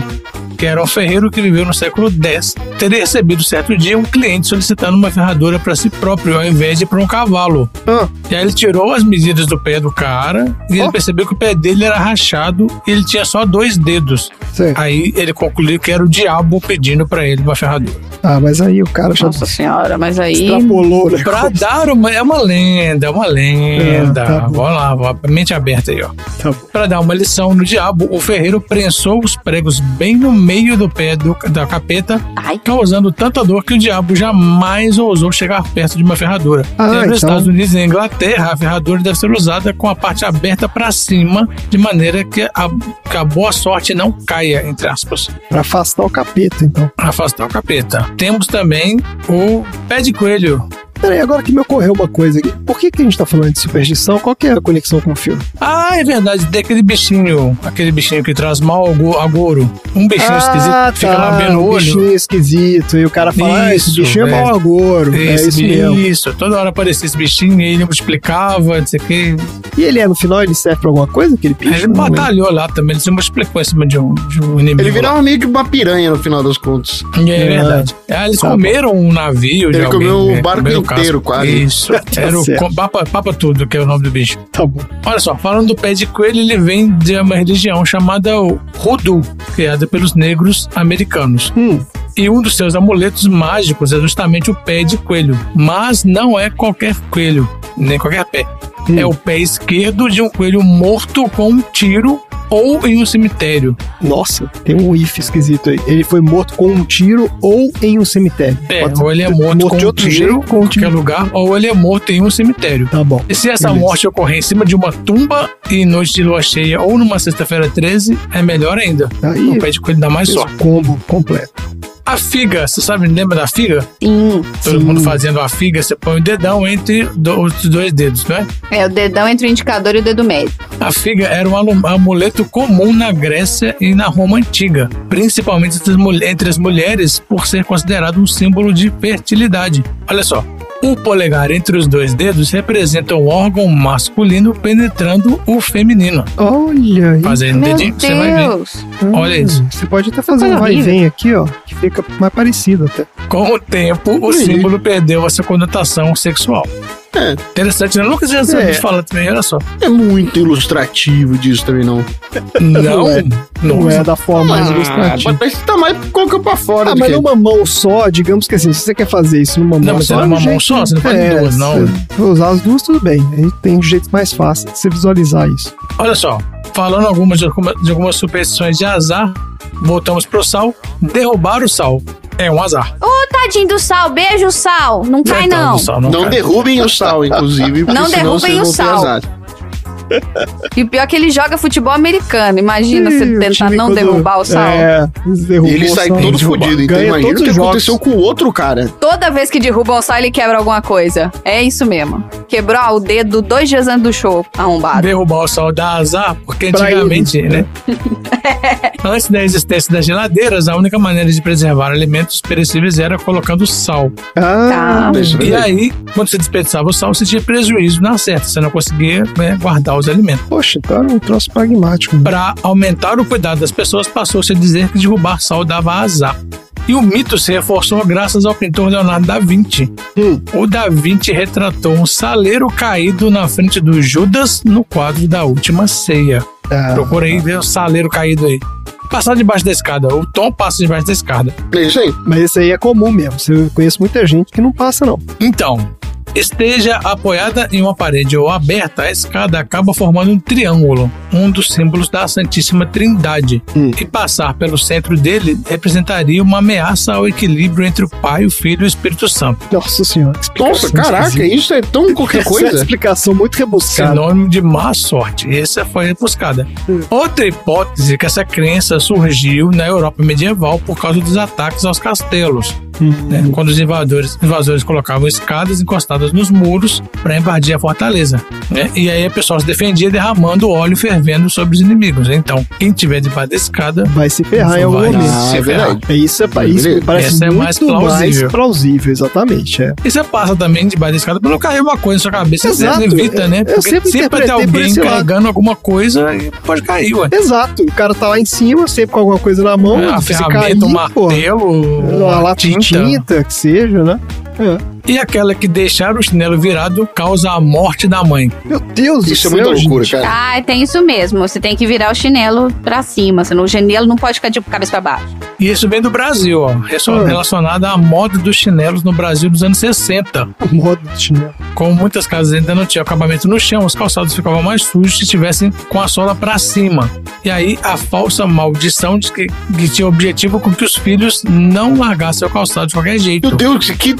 que era um ferreiro que viveu no século X. Teria recebido certo dia um cliente solicitando uma ferradura para si próprio, ao invés de para um cavalo. Ah, E aí ele tirou as medidas do pé do cara e ele Ó. percebeu que o pé dele era rachado e ele tinha só dois dedos. sei. Aí ele concluiu que era o diabo pedindo para ele uma ferradura. Ah, mas aí o cara já Nossa senhora, mas aí. extrapolou, né? Pra dar uma. É uma lenda, é uma lenda. É, tá. Vamos lá, vamos- mente aberta aí, ó. Tá. Pra dar uma lição no diabo, o ferreiro prensou os pregos bem no meio do pé do, da capeta, Ai. causando tanta dor que o diabo jamais ousou chegar perto de uma ferradura. Ah, nos então- Estados Unidos e na Inglaterra, a ferradura deve ser usada com a parte aberta pra cima, de maneira que a, que a boa sorte não caia, entre aspas. Pra afastar o capeta, então. Afastar o capeta. Temos também o pé de coelho. Peraí, agora que me ocorreu uma coisa aqui. Por que, que a gente tá falando de superstição? Qual que é a conexão com o filme? Ah, é verdade. Tem aquele bichinho, aquele bichinho que traz mal ao agouro. Um bichinho esquisito que fica lambendo o um olho. bichinho esquisito. E o cara fala, ah, esse Isso, bichinho é é. mau agouro. É Esse, isso mesmo. Isso, toda hora aparecia esse bichinho e ele multiplicava, não sei o que. E ele é, no final, ele serve pra alguma coisa, aquele bicho? Ele lembro. batalhou lá também, ele se multiplicou em cima de um, de um inimigo. Ele virava meio que uma piranha no final das contas. É, é verdade. Ah, eles Tá comeram um navio de Ele alguém, comeu o né? barco casco. Inteiro, quase. Isso. Tá Era o papa, papa tudo, que é o nome do bicho. Tá bom. Olha só, falando do pé de coelho, ele vem de uma religião chamada o Hoodoo, criada pelos negros americanos. Hum. E um dos seus amuletos mágicos é justamente o pé de coelho. Mas não é qualquer coelho, nem qualquer pé. Hum. É o pé esquerdo de um coelho morto com um tiro ou em um cemitério. Nossa, tem um if esquisito aí. Ele foi morto com um tiro ou em um cemitério. É, Pode ou ele é morto, com de um outro tiro jeito, com em um qualquer tiro. lugar, ou ele é morto em um cemitério. Tá bom. E se essa Beleza. morte ocorrer em cima de uma tumba em noite de lua cheia ou numa sexta-feira 13, é melhor ainda. Aí, o pé de coelho dá mais sorte. combo completo. A figa, você sabe, lembra da figa? Sim. Todo Sim. mundo fazendo a figa, você põe o dedão entre do- os dois dedos, né? É o dedão entre o indicador e o dedo médio. A figa era um amuleto comum na Grécia e na Roma antiga, principalmente entre as mulheres, por ser considerado um símbolo de fertilidade. Olha só. O polegar entre os dois dedos representa o órgão masculino penetrando o feminino. Olha aí. Fazendo Meu dedinho, você vai ver. Deus. Olha isso. Você pode até fazer um vai e vem aqui, ó, que fica mais parecido até. Com o tempo, o símbolo perdeu essa conotação sexual. É. Interessante, né? nunca tinha É. falar também, olha só. É muito ilustrativo disso também, não. Não, é. Não é da forma mais Ah, ilustrativa. parece que tá mais coloca pra fora Ah, mas que... numa mão só, digamos que assim, se você quer fazer isso numa mão Não, mas só. é numa mão jeito- só, você não faz é, duas, não. Usar as duas, tudo bem. Aí tem jeitos mais fáceis de você visualizar isso. Olha só, falando algumas de, alguma- de algumas superstições de azar, voltamos pro sal. Derrubar o sal é um azar. Ô, tadinho do sal. Beijo, sal. Não cai, não. sal, Não cai. derrubem o sal, inclusive, Não derrubem o sal. E o pior é que ele joga futebol americano. Imagina Ih, você o tentar não quando- derrubar o sal. É, derrubou Ele o sai todo Derruba. fodido, então imagina o que aconteceu com o outro cara. Toda vez que derrubam o sal, ele quebra alguma coisa. É isso mesmo. Quebrou ah, o dedo dois dias antes do show, arrombado. Derrubar o sal dá azar, porque Pra antigamente, ele. né? Antes da existência das geladeiras, a única maneira de preservar alimentos perecíveis era colocando sal. Ah, Tá. É E aí, quando você desperdiçava o sal, você tinha prejuízo na certa, você não conseguia né, guardar os alimentos. poxa, então era um troço pragmático. Para aumentar o cuidado das pessoas, passou-se a dizer que derrubar sal dava azar. E o mito se reforçou graças ao pintor Leonardo da Vinci. Hum. O da Vinci retratou um saleiro caído na frente do Judas no quadro da Última Ceia. Ah, Procura aí ver o saleiro caído aí. Passar debaixo da escada. O Tom passa debaixo da escada. É isso aí. mas esse aí é comum mesmo. Eu conheço muita gente que não passa, não. Então, esteja apoiada em uma parede ou aberta, a escada acaba formando um triângulo, um dos símbolos da Santíssima Trindade. Hum. E passar pelo centro dele representaria uma ameaça ao equilíbrio entre o Pai, o Filho e o Espírito Santo. Nossa senhora. Nossa, caraca, esquisita. isso é tão qualquer Essa é coisa. explicação muito rebuscada. Sinônimo de má sorte. E essa foi rebuscada. Outra hipótese é que essa crença surgiu na Europa medieval por causa dos ataques aos castelos. né? Quando os invasores, invasores colocavam escadas encostadas nos muros para invadir a fortaleza. né? E aí o pessoal se defendia derramando óleo fervendo sobre os inimigos. Então, quem tiver debaixo da escada Vai se ferrar em algum momento. Ah, se é ferrar. verdade. É isso, é, isso me parece Essa é muito mais mais plausível. plausível. exatamente. É. E você passa também debaixo da escada pra não carregar uma coisa na sua cabeça. Exato. Você evita, né? Eu Porque sempre sempre vai ter interpretei por alguém esse lado. carregando alguma coisa e pode cair, ué. Exato, o cara tá lá em cima, sempre com alguma coisa na mão. É, uma se ferramenta, cair, um pô, martelo, uma uma lata de tinta. tinta, que seja, né? É. E aquela que deixar o chinelo virado causa a morte da mãe. Meu Deus do Isso é muita loucura, gente. cara. Ah, tem isso mesmo. Você tem que virar o chinelo pra cima. Senão o chinelo não pode ficar de cabeça pra baixo. E isso vem do Brasil, ó. Ah. Relacionado à moda dos chinelos no Brasil dos anos 60. O modo de chinelo. Como muitas casas ainda não tinham acabamento no chão, os calçados ficavam mais sujos se estivessem com a sola pra cima. E aí a falsa maldição de que, que tinha o objetivo com que os filhos não largassem o calçado de qualquer jeito. Meu Deus, que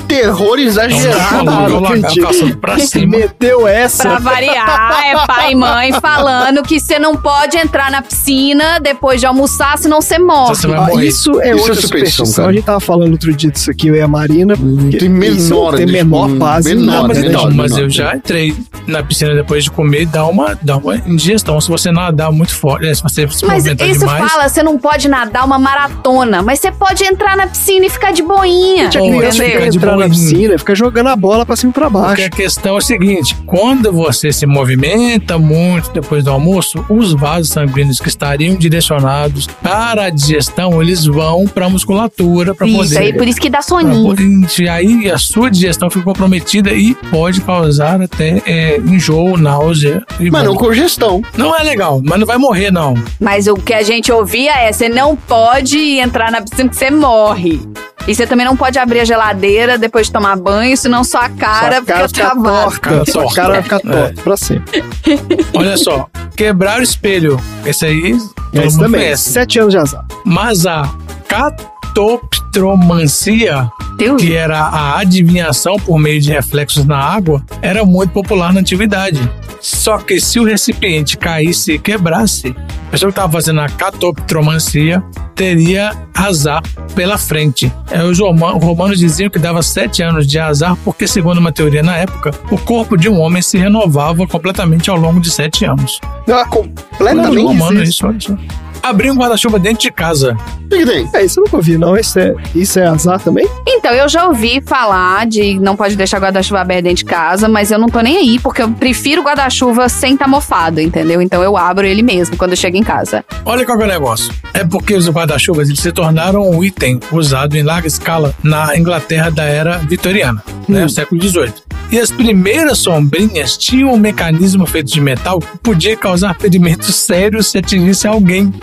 exagerado. Então, não o lagarto acredito. caçando pra cima. Meteu essa. Pra variar, é pai e mãe falando que você não pode entrar na piscina depois de almoçar, senão você morre. Você vai Ah, morrer. isso é Isso outra é superstição, superstição. A gente tava falando outro dia disso aqui, eu e a Marina. porque tem menor, tem menor base. menor, Não, mas, né? então, menor, mas menor. eu já entrei na piscina depois de comer, dá uma, dá uma indigestão. Se você nadar muito forte, é, se você se Mas isso demais. fala, você não pode nadar uma maratona, mas você pode entrar na piscina e ficar de boinha. Criança de entrar na piscina, fica jogando a bola pra cima e pra Porque baixo. a questão é a seguinte: quando você se movimenta muito depois do almoço, os vasos sanguíneos que estariam direcionados para a digestão, eles vão para a musculatura para Isso poder. aí, por isso que dá soninho. E aí a sua digestão fica comprometida e pode causar até é, enjoo, náusea. E Mas não congestão. não é legal, mas não vai morrer, não. Mas o que a gente ouvia é: você não pode entrar na piscina que você morre. E você também não pode abrir a geladeira depois de tomar banho, senão sua cara, Sua cara fica fica torta. Cara Sua torta. cara vai ficar É. torta pra sempre. Olha só, quebrar o espelho. Esse aí, Esse também. conhece. Sete anos de azar. Mas a catoptromancia, Deus. que era a adivinhação por meio de reflexos na água, era muito popular na antiguidade. Só que se o recipiente caísse e quebrasse, a pessoa que estava fazendo a catoptromancia teria azar pela frente. É, os roma- romanos diziam que dava sete anos de azar porque, segundo uma teoria na época, o corpo de um homem se renovava completamente ao longo de sete anos. Ah, completamente. romano, isso, olha só. Abrir um guarda-chuva dentro de casa. O que, tem? É, isso eu nunca ouvi, não. Isso é, isso é azar também? Então, eu já ouvi falar de não pode deixar guarda-chuva aberto dentro de casa, mas eu não tô nem aí, porque eu prefiro guarda-chuva sem estar mofado, entendeu? Então eu abro ele mesmo quando eu chego em casa. Olha qual que é o negócio. É porque os guarda-chuvas eles se tornaram um item usado em larga escala na Inglaterra da era vitoriana, né, século XVIII. E as primeiras sombrinhas tinham um mecanismo feito de metal que podia causar ferimentos sérios se atingisse alguém.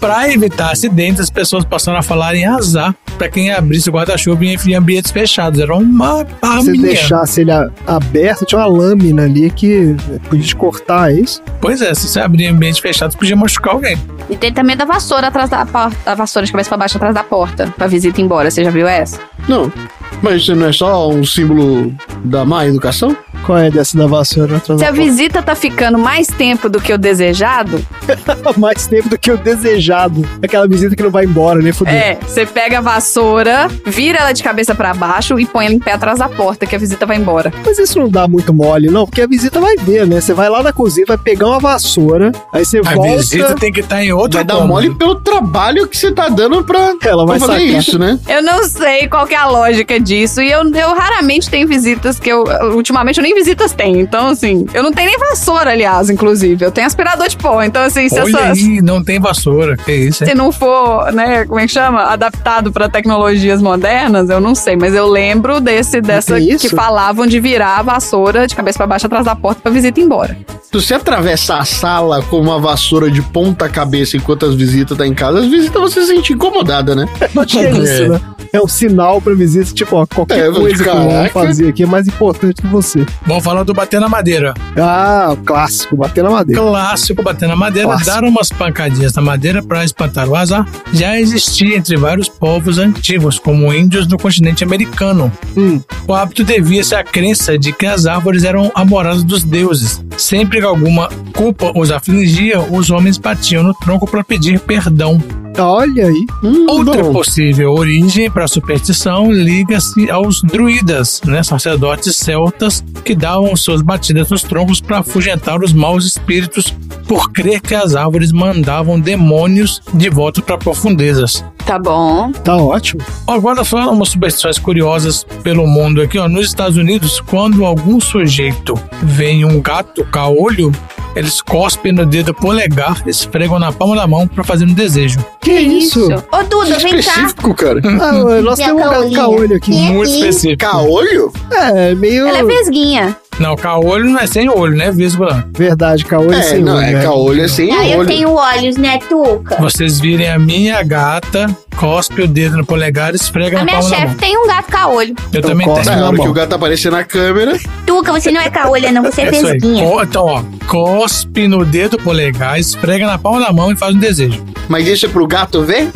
Para evitar acidentes, as pessoas passaram a falar em azar para quem abrisse o guarda-chuva em ambientes fechados. Era uma se arminha. deixasse ele aberto, tinha uma lâmina ali que podia te cortar, é isso? Pois é, se você abrir em ambientes fechados, podia machucar alguém. E tem também da vassoura atrás da porta, a vassoura de cabeça pra baixo atrás da porta, pra visita ir embora. Você já viu essa? Não. Mas isso não é só um símbolo da má educação? Qual é dessa da vassoura atrás Se a visita tá ficando mais tempo do que o desejado? Mais tempo do que o desejado. Aquela visita que não vai embora, nem fudeu. é, você pega a vassoura, vira ela de cabeça pra baixo e põe ela em pé atrás da porta, que a visita vai embora. Mas isso não dá muito mole, não, porque a visita vai ver, né? Você vai lá na cozinha, vai pegar uma vassoura, aí você A volta. visita tem que estar em outro Vai dar cômodo. mole pelo trabalho que você tá dando pra, Ela vai pra fazer sacar. isso, né? Eu não sei qual que é a lógica disso. E eu, eu raramente tenho visitas que eu. Ultimamente eu nem visitas tenho. Então, assim, eu não tenho nem vassoura, aliás, inclusive. Eu tenho aspirador de pó. Então, assim, se, Olha essa- aí, não tem vassoura. Que isso, se hein? não for, né, como é que chama? Adaptado para tecnologias modernas, eu não sei. Mas eu lembro desse, dessa isso? que falavam de virar a vassoura de cabeça para baixo atrás da porta pra visita ir embora. Se você atravessar a sala com uma vassoura de ponta cabeça enquanto as visitas tá em casa, as visitas vão se sentir incomodada, né? Que é isso, né? É um sinal pra visita, tipo, ó, qualquer É, coisa que eu vou caraca. fazer aqui é mais importante que você. Vamos falar do bater na madeira. Ah, o clássico, bater na madeira. Clássico bater na madeira, Clássico. dar umas pancadinhas na madeira para espantar o azar, já existia entre vários povos antigos, como índios no continente americano. Hum. O hábito devia-se à crença de que as árvores eram a morada dos deuses. Sempre que alguma culpa os afligia, os homens batiam no tronco para pedir perdão. Olha aí. Hum, Outra bom. possível origem para a superstição liga-se aos druidas, né, sacerdotes celtas que davam suas batidas nos troncos para afugentar os maus espíritos por crer que as árvores mandavam demônios de volta para profundezas. Tá bom. Tá ótimo. Agora falando umas superstições curiosas pelo mundo aqui, ó. Nos Estados Unidos, quando algum sujeito vê um gato caolho, eles cospem no dedo polegar, esfregam na palma da mão para fazer um desejo. Que isso? Ô, Duda, é cá. específico, cara. Ah, nós Minha temos um caolho aqui. Vem Muito aqui. específico. Caolho? É, meio. Ela é vesguinha. Não, caolho não é sem olho, né? Vírgula. Verdade, caolho É, sem não, olho, é né? caolho é sem Ah, eu olho. tenho olhos, né, Tuca? Vocês virem a minha gata, cospe o dedo no polegar e esfrega A na minha palma da chefe mão. tem um gato caolho. Eu também cospe tenho. Na na hora mão. que o gato aparecer na câmera, Tuca, você não é caolho, não, você é É vesguinha. Então, ó, cospe no dedo polegar, esfrega na palma da mão e faz um desejo. mas isso é pro gato ver?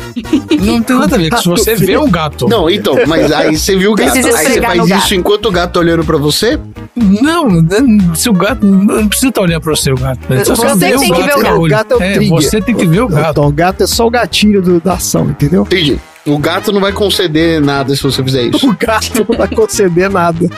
Não tem nada a ver. Se você vê o gato. Não, então, mas aí você viu o gato. Precisa Aí você faz isso enquanto o gato tá olhando pra você? Não, se o gato. Não precisa estar olhando pra você o gato. Só Você vê tem que ver o com gato. O gato é o trigger. você tem que ver o gato. Então, o gato é só o gatilho do- da ação, entendeu? Entendi. O gato não vai conceder nada se você fizer isso. O gato não vai conceder nada.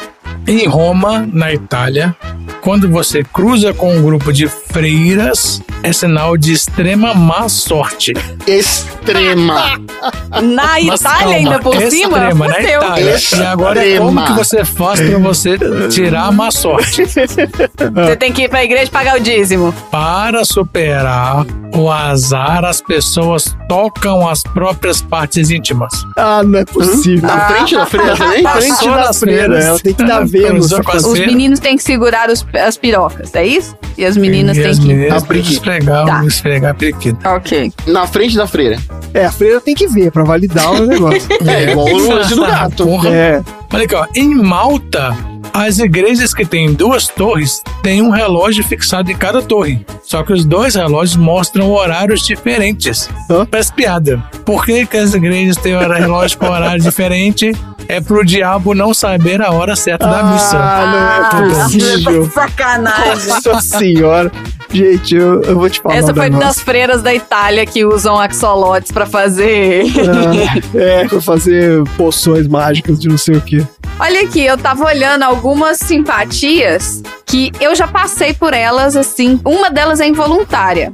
Em Roma, na Itália, quando você cruza com um grupo de freiras, é sinal de extrema má sorte. Extrema. Na Mas Itália calma, ainda por cima? extrema, na. Itália. E agora, Extrema. como que você faz pra você tirar a má sorte? Você tem que ir pra igreja pagar o dízimo. Para superar o azar, as pessoas tocam as próprias partes íntimas. Ah, não é possível. Na frente da freira também? Na frente da freira, ela tem que estar com as coisa. Os meninos têm que segurar os- as pirocas, é isso? E as meninas e têm as que. meninas A que periquita. esfregar, Tá. esfregar a periquita. Ok. Na frente da freira. É, a freira tem que ver pra validar o negócio. É, igual o lance do gato. Porra. É. Olha aqui, ó. Em Malta, as igrejas que têm duas torres têm um relógio fixado em cada torre. Só que os dois relógios mostram horários diferentes. Hã? Parece piada. Por que, que as igrejas têm hora- relógio com horário diferente? É pro diabo não saber a hora certa da missa. Ah, não é possível. Sacanagem. Nossa senhora. Gente, eu, eu vou te falar Essa foi negócio. das freiras da Itália que usam axolotes pra fazer. Ah, é, foi fazer poções mágicas de não sei o que. Olha aqui, eu tava olhando algumas simpatias que eu já passei por elas, assim. Uma delas é involuntária.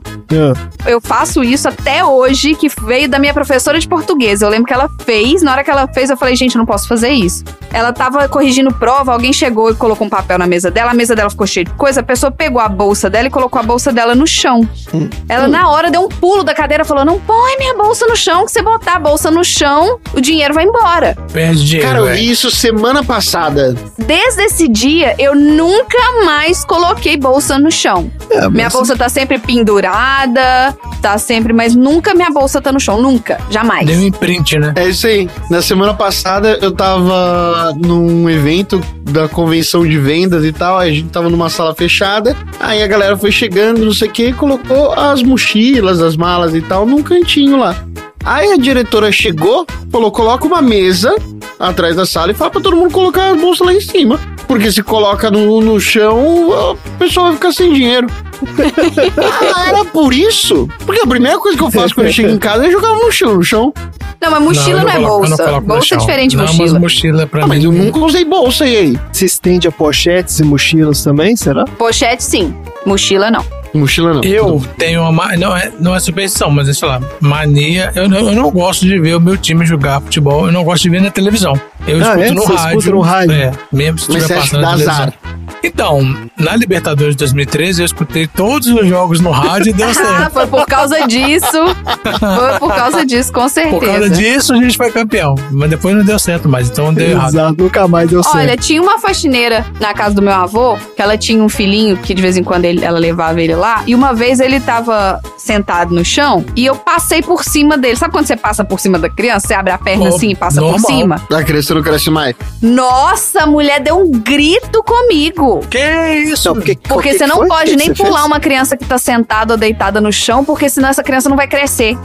Eu faço isso até hoje, que veio da minha professora de português. Eu lembro que ela fez, na hora que ela fez, eu falei, gente, eu não posso fazer isso. Ela tava corrigindo prova, alguém chegou e colocou um papel na mesa dela, a mesa dela ficou cheia de coisa, a pessoa pegou a bolsa dela e colocou a bolsa dela no chão. Ela, na hora, deu um pulo da cadeira e falou: Não põe minha bolsa no chão, que você botar a bolsa no chão, o dinheiro vai embora. Perde dinheiro. Cara, eu vi isso semana passada. Desde esse dia, eu nunca mais coloquei bolsa no chão. É, Minha mas- bolsa tá sempre pendurada, tá sempre, mas nunca minha bolsa tá no chão, nunca, jamais. Deu um imprint, né? É isso aí. Na semana passada eu tava num evento da convenção de vendas e tal. A gente tava numa sala fechada. Aí a galera foi chegando, não sei o que, e colocou as mochilas, as malas e tal num cantinho lá. Aí a diretora chegou, falou: coloca uma mesa atrás da sala e fala pra todo mundo colocar as bolsas lá em cima. Porque se coloca no, no chão, a pessoa vai ficar sem dinheiro. ah, era por isso? Porque a primeira coisa que eu faço quando eu chego em casa é jogar no chão. No chão. Não, mas mochila não, eu é coloco- bolsa. no bolsa é diferente de não, mochila. Mas mochila pra Ah, mim. mas eu nunca usei bolsa e aí? Se estende a pochetes e mochilas também, será? Pochete, sim. Mochila, não. Mochila não. Eu tenho uma. ma- Não é, não é superstição, mas é, sei lá, mania. Eu não, eu não gosto de ver o meu time jogar futebol, eu não gosto de ver na televisão. Eu Ah, escuto é? no Você rádio. escuta no rádio? É, mesmo se estiver passando na televisão. azar? Então, na Libertadores de 2013, eu escutei todos os jogos no rádio e deu Ah, certo. foi por causa disso. Foi por causa disso, com certeza. Por causa disso, a gente foi campeão. Mas depois não deu certo mais, então deu errado. Exato, nunca mais deu certo. Olha, tinha uma faxineira na casa do meu avô, que ela tinha um filhinho que de vez em quando ele- ela levava ele lá, e uma vez ele tava sentado no chão e eu passei por cima dele. Sabe quando você passa por cima da criança? Você abre a perna Oh, assim e passa normal. por cima? A criança não cresce mais. Nossa, a mulher deu um grito comigo. Que isso? Não, porque, Porque que você que não foi? pode que nem pular fez? uma criança que tá sentada ou deitada no chão, porque senão essa criança não vai crescer.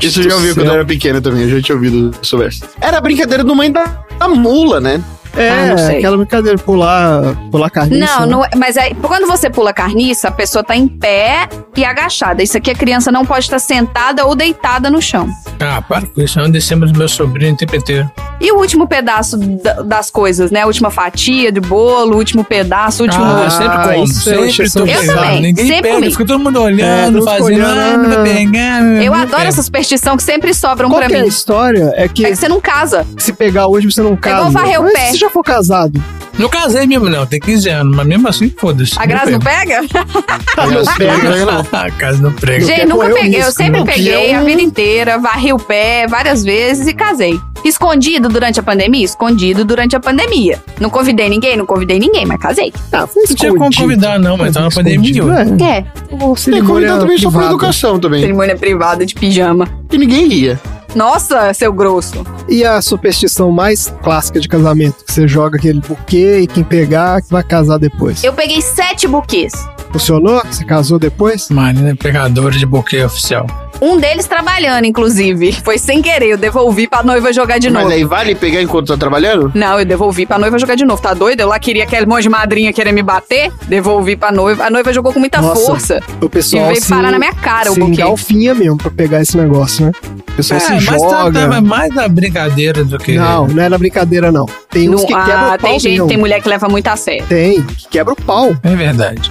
Isso eu já ouvi do quando eu era pequeno também, eu já tinha ouvido sobre isso. Era a brincadeira do mãe da, da mula, né? É, Ah, não sei. aquela brincadeira de pular, pular carniça. Não, né? não é- mas aí, quando você pula carniça, a pessoa tá em pé e agachada. Isso aqui a criança não pode estar sentada ou deitada no chão. Ah, para com isso. Eu descemos do meu sobrinho o tempo inteiro. E o último pedaço da- das coisas, né? A última fatia de bolo, o último pedaço, o último. Ah, eu Ah, sempre como. é Sempre exceção tô pegando. também, Ninguém sempre pega, comi. fica todo mundo É, olhando, todo fazendo. olhando, Ah, vai pegar. Eu adoro pega. essa superstição que sempre sobram Qual pra que é a mim. história? É que É que você não casa. se pegar hoje você não casa. igual varrer o pé. você já for casado, Não casei mesmo, não. Tem 15 anos. Mas mesmo assim, foda-se. A Grazi não pega? Não pega, não. A casa não prega. Gente, nunca peguei. Eu sempre peguei Que a vida inteira, varri o pé várias vezes e casei. Escondido durante a pandemia? Escondido durante a pandemia. Não convidei ninguém? Não convidei ninguém, mas casei. Ah, foi Não tinha como convidar, não, mas tá na pandemia. É. É. Tem convidado também só por educação também. Cerimônia privada de pijama. E ninguém ia. Nossa, seu grosso. E a superstição mais clássica de casamento? Que você joga aquele buquê e quem pegar que vai casar depois. Eu peguei sete buquês. Funcionou? Você casou depois? Marina é pegadora de buquê oficial. Um deles trabalhando, inclusive. Foi sem querer. Eu devolvi pra noiva jogar de Mas novo. aí vale pegar enquanto tá trabalhando? Não, eu devolvi pra noiva jogar de novo. Tá doido? Eu lá queria aquele monte de madrinha querer me bater. Devolvi pra noiva. A noiva jogou com muita Nossa, força. O pessoal E veio se, parar na minha cara o se buquê. engalfinha mesmo pra pegar esse negócio, né? O pessoal É, se mas tá, joga. tá mais na brincadeira do que. Não, não é na brincadeira, não. Tem uns Não- que quebram ah, o pau tem gente, mesmo. tem mulher que leva muito a sério. Tem, que quebra o pau. É verdade.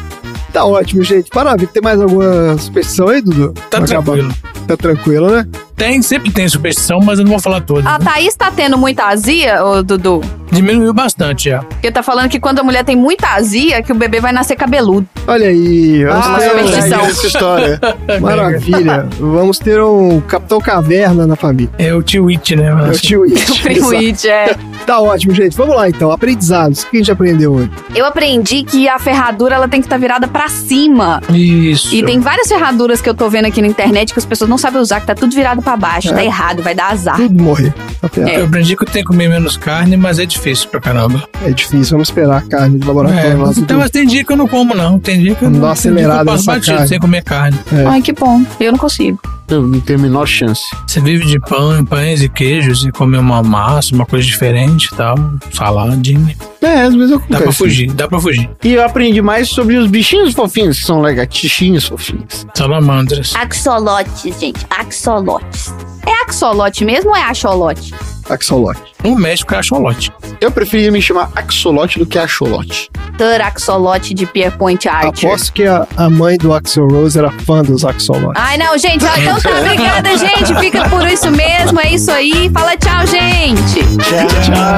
Tá ótimo, gente. Parabéns. Tem mais alguma superstição aí, Dudu? Tá Pra acabar? tranquilo. Tá tranquilo, né? Tem, sempre tem superstição, mas eu não vou falar todas. A Thaís tá tendo muita azia, ô Dudu? Diminuiu bastante já. Porque tá falando que quando a mulher tem muita azia, que o bebê vai nascer cabeludo. Olha aí. Vamos Ah, ter superstição. Essa história. Maravilha. Vamos ter um Capitão Caverna na família. É o tio It, né? É o tio It. O primo. It, é. Tá ótimo, gente. Vamos lá, então. Aprendizados. O que a gente aprendeu hoje? Eu aprendi que a ferradura ela tem que estar virada pra cima. Isso. E tem várias ferraduras que eu tô vendo aqui na internet que as pessoas não sabem usar, que tá tudo virado pra baixo. É. Tá errado, vai dar azar. Tudo morrer. Tá ferrado. Eu aprendi que eu tenho que comer menos carne, mas é difícil pra caramba. É difícil. Vamos esperar a carne de laboratório É, lá. então, mas tem dia que eu não como, não. Tem dia que eu não dia que eu acelerada passo batido carne. sem comer carne. É. Ai, que bom. Eu não consigo. Eu não tenho a menor chance. Você vive de pão, pães e queijos e comer uma massa, uma coisa diferente e tal. Saladinha. É, às vezes eu Dá pra fugir, dá pra fugir. E eu aprendi mais sobre os bichinhos fofinhos, que são lagartixinhos fofinhos. Salamandras. Axolotes, gente. Axolotes. É axolote mesmo ou é axolote? Axolote. No México é axolote. Eu preferia me chamar axolote do que axolote. Thor axolote de Pierpoint Archer. Aposto que a, a mãe do Axel Rose era fã dos Axolotes. Ai, não, gente. Então tá, obrigada, gente. Fica por isso mesmo. É isso aí. Fala tchau, gente. Tchau.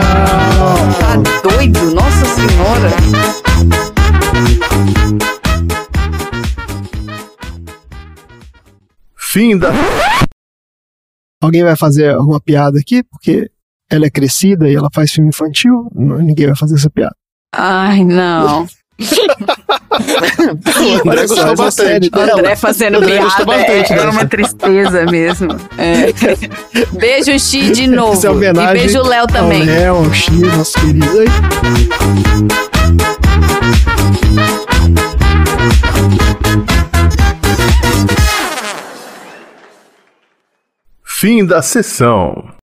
Tá doido? Nossa Senhora. Fim da. Alguém vai fazer alguma piada aqui? Porque ela é crescida e ela faz filme infantil. Ninguém vai fazer essa piada. Ai, não. O André gostou essa bastante. O André fazendo André piada. bastante É, é uma tristeza mesmo. É. Beijo, Xi, de novo. Isso é homenagem e beijo, Léo também. Léo, ao Xi, nosso querido. Fim da sessão.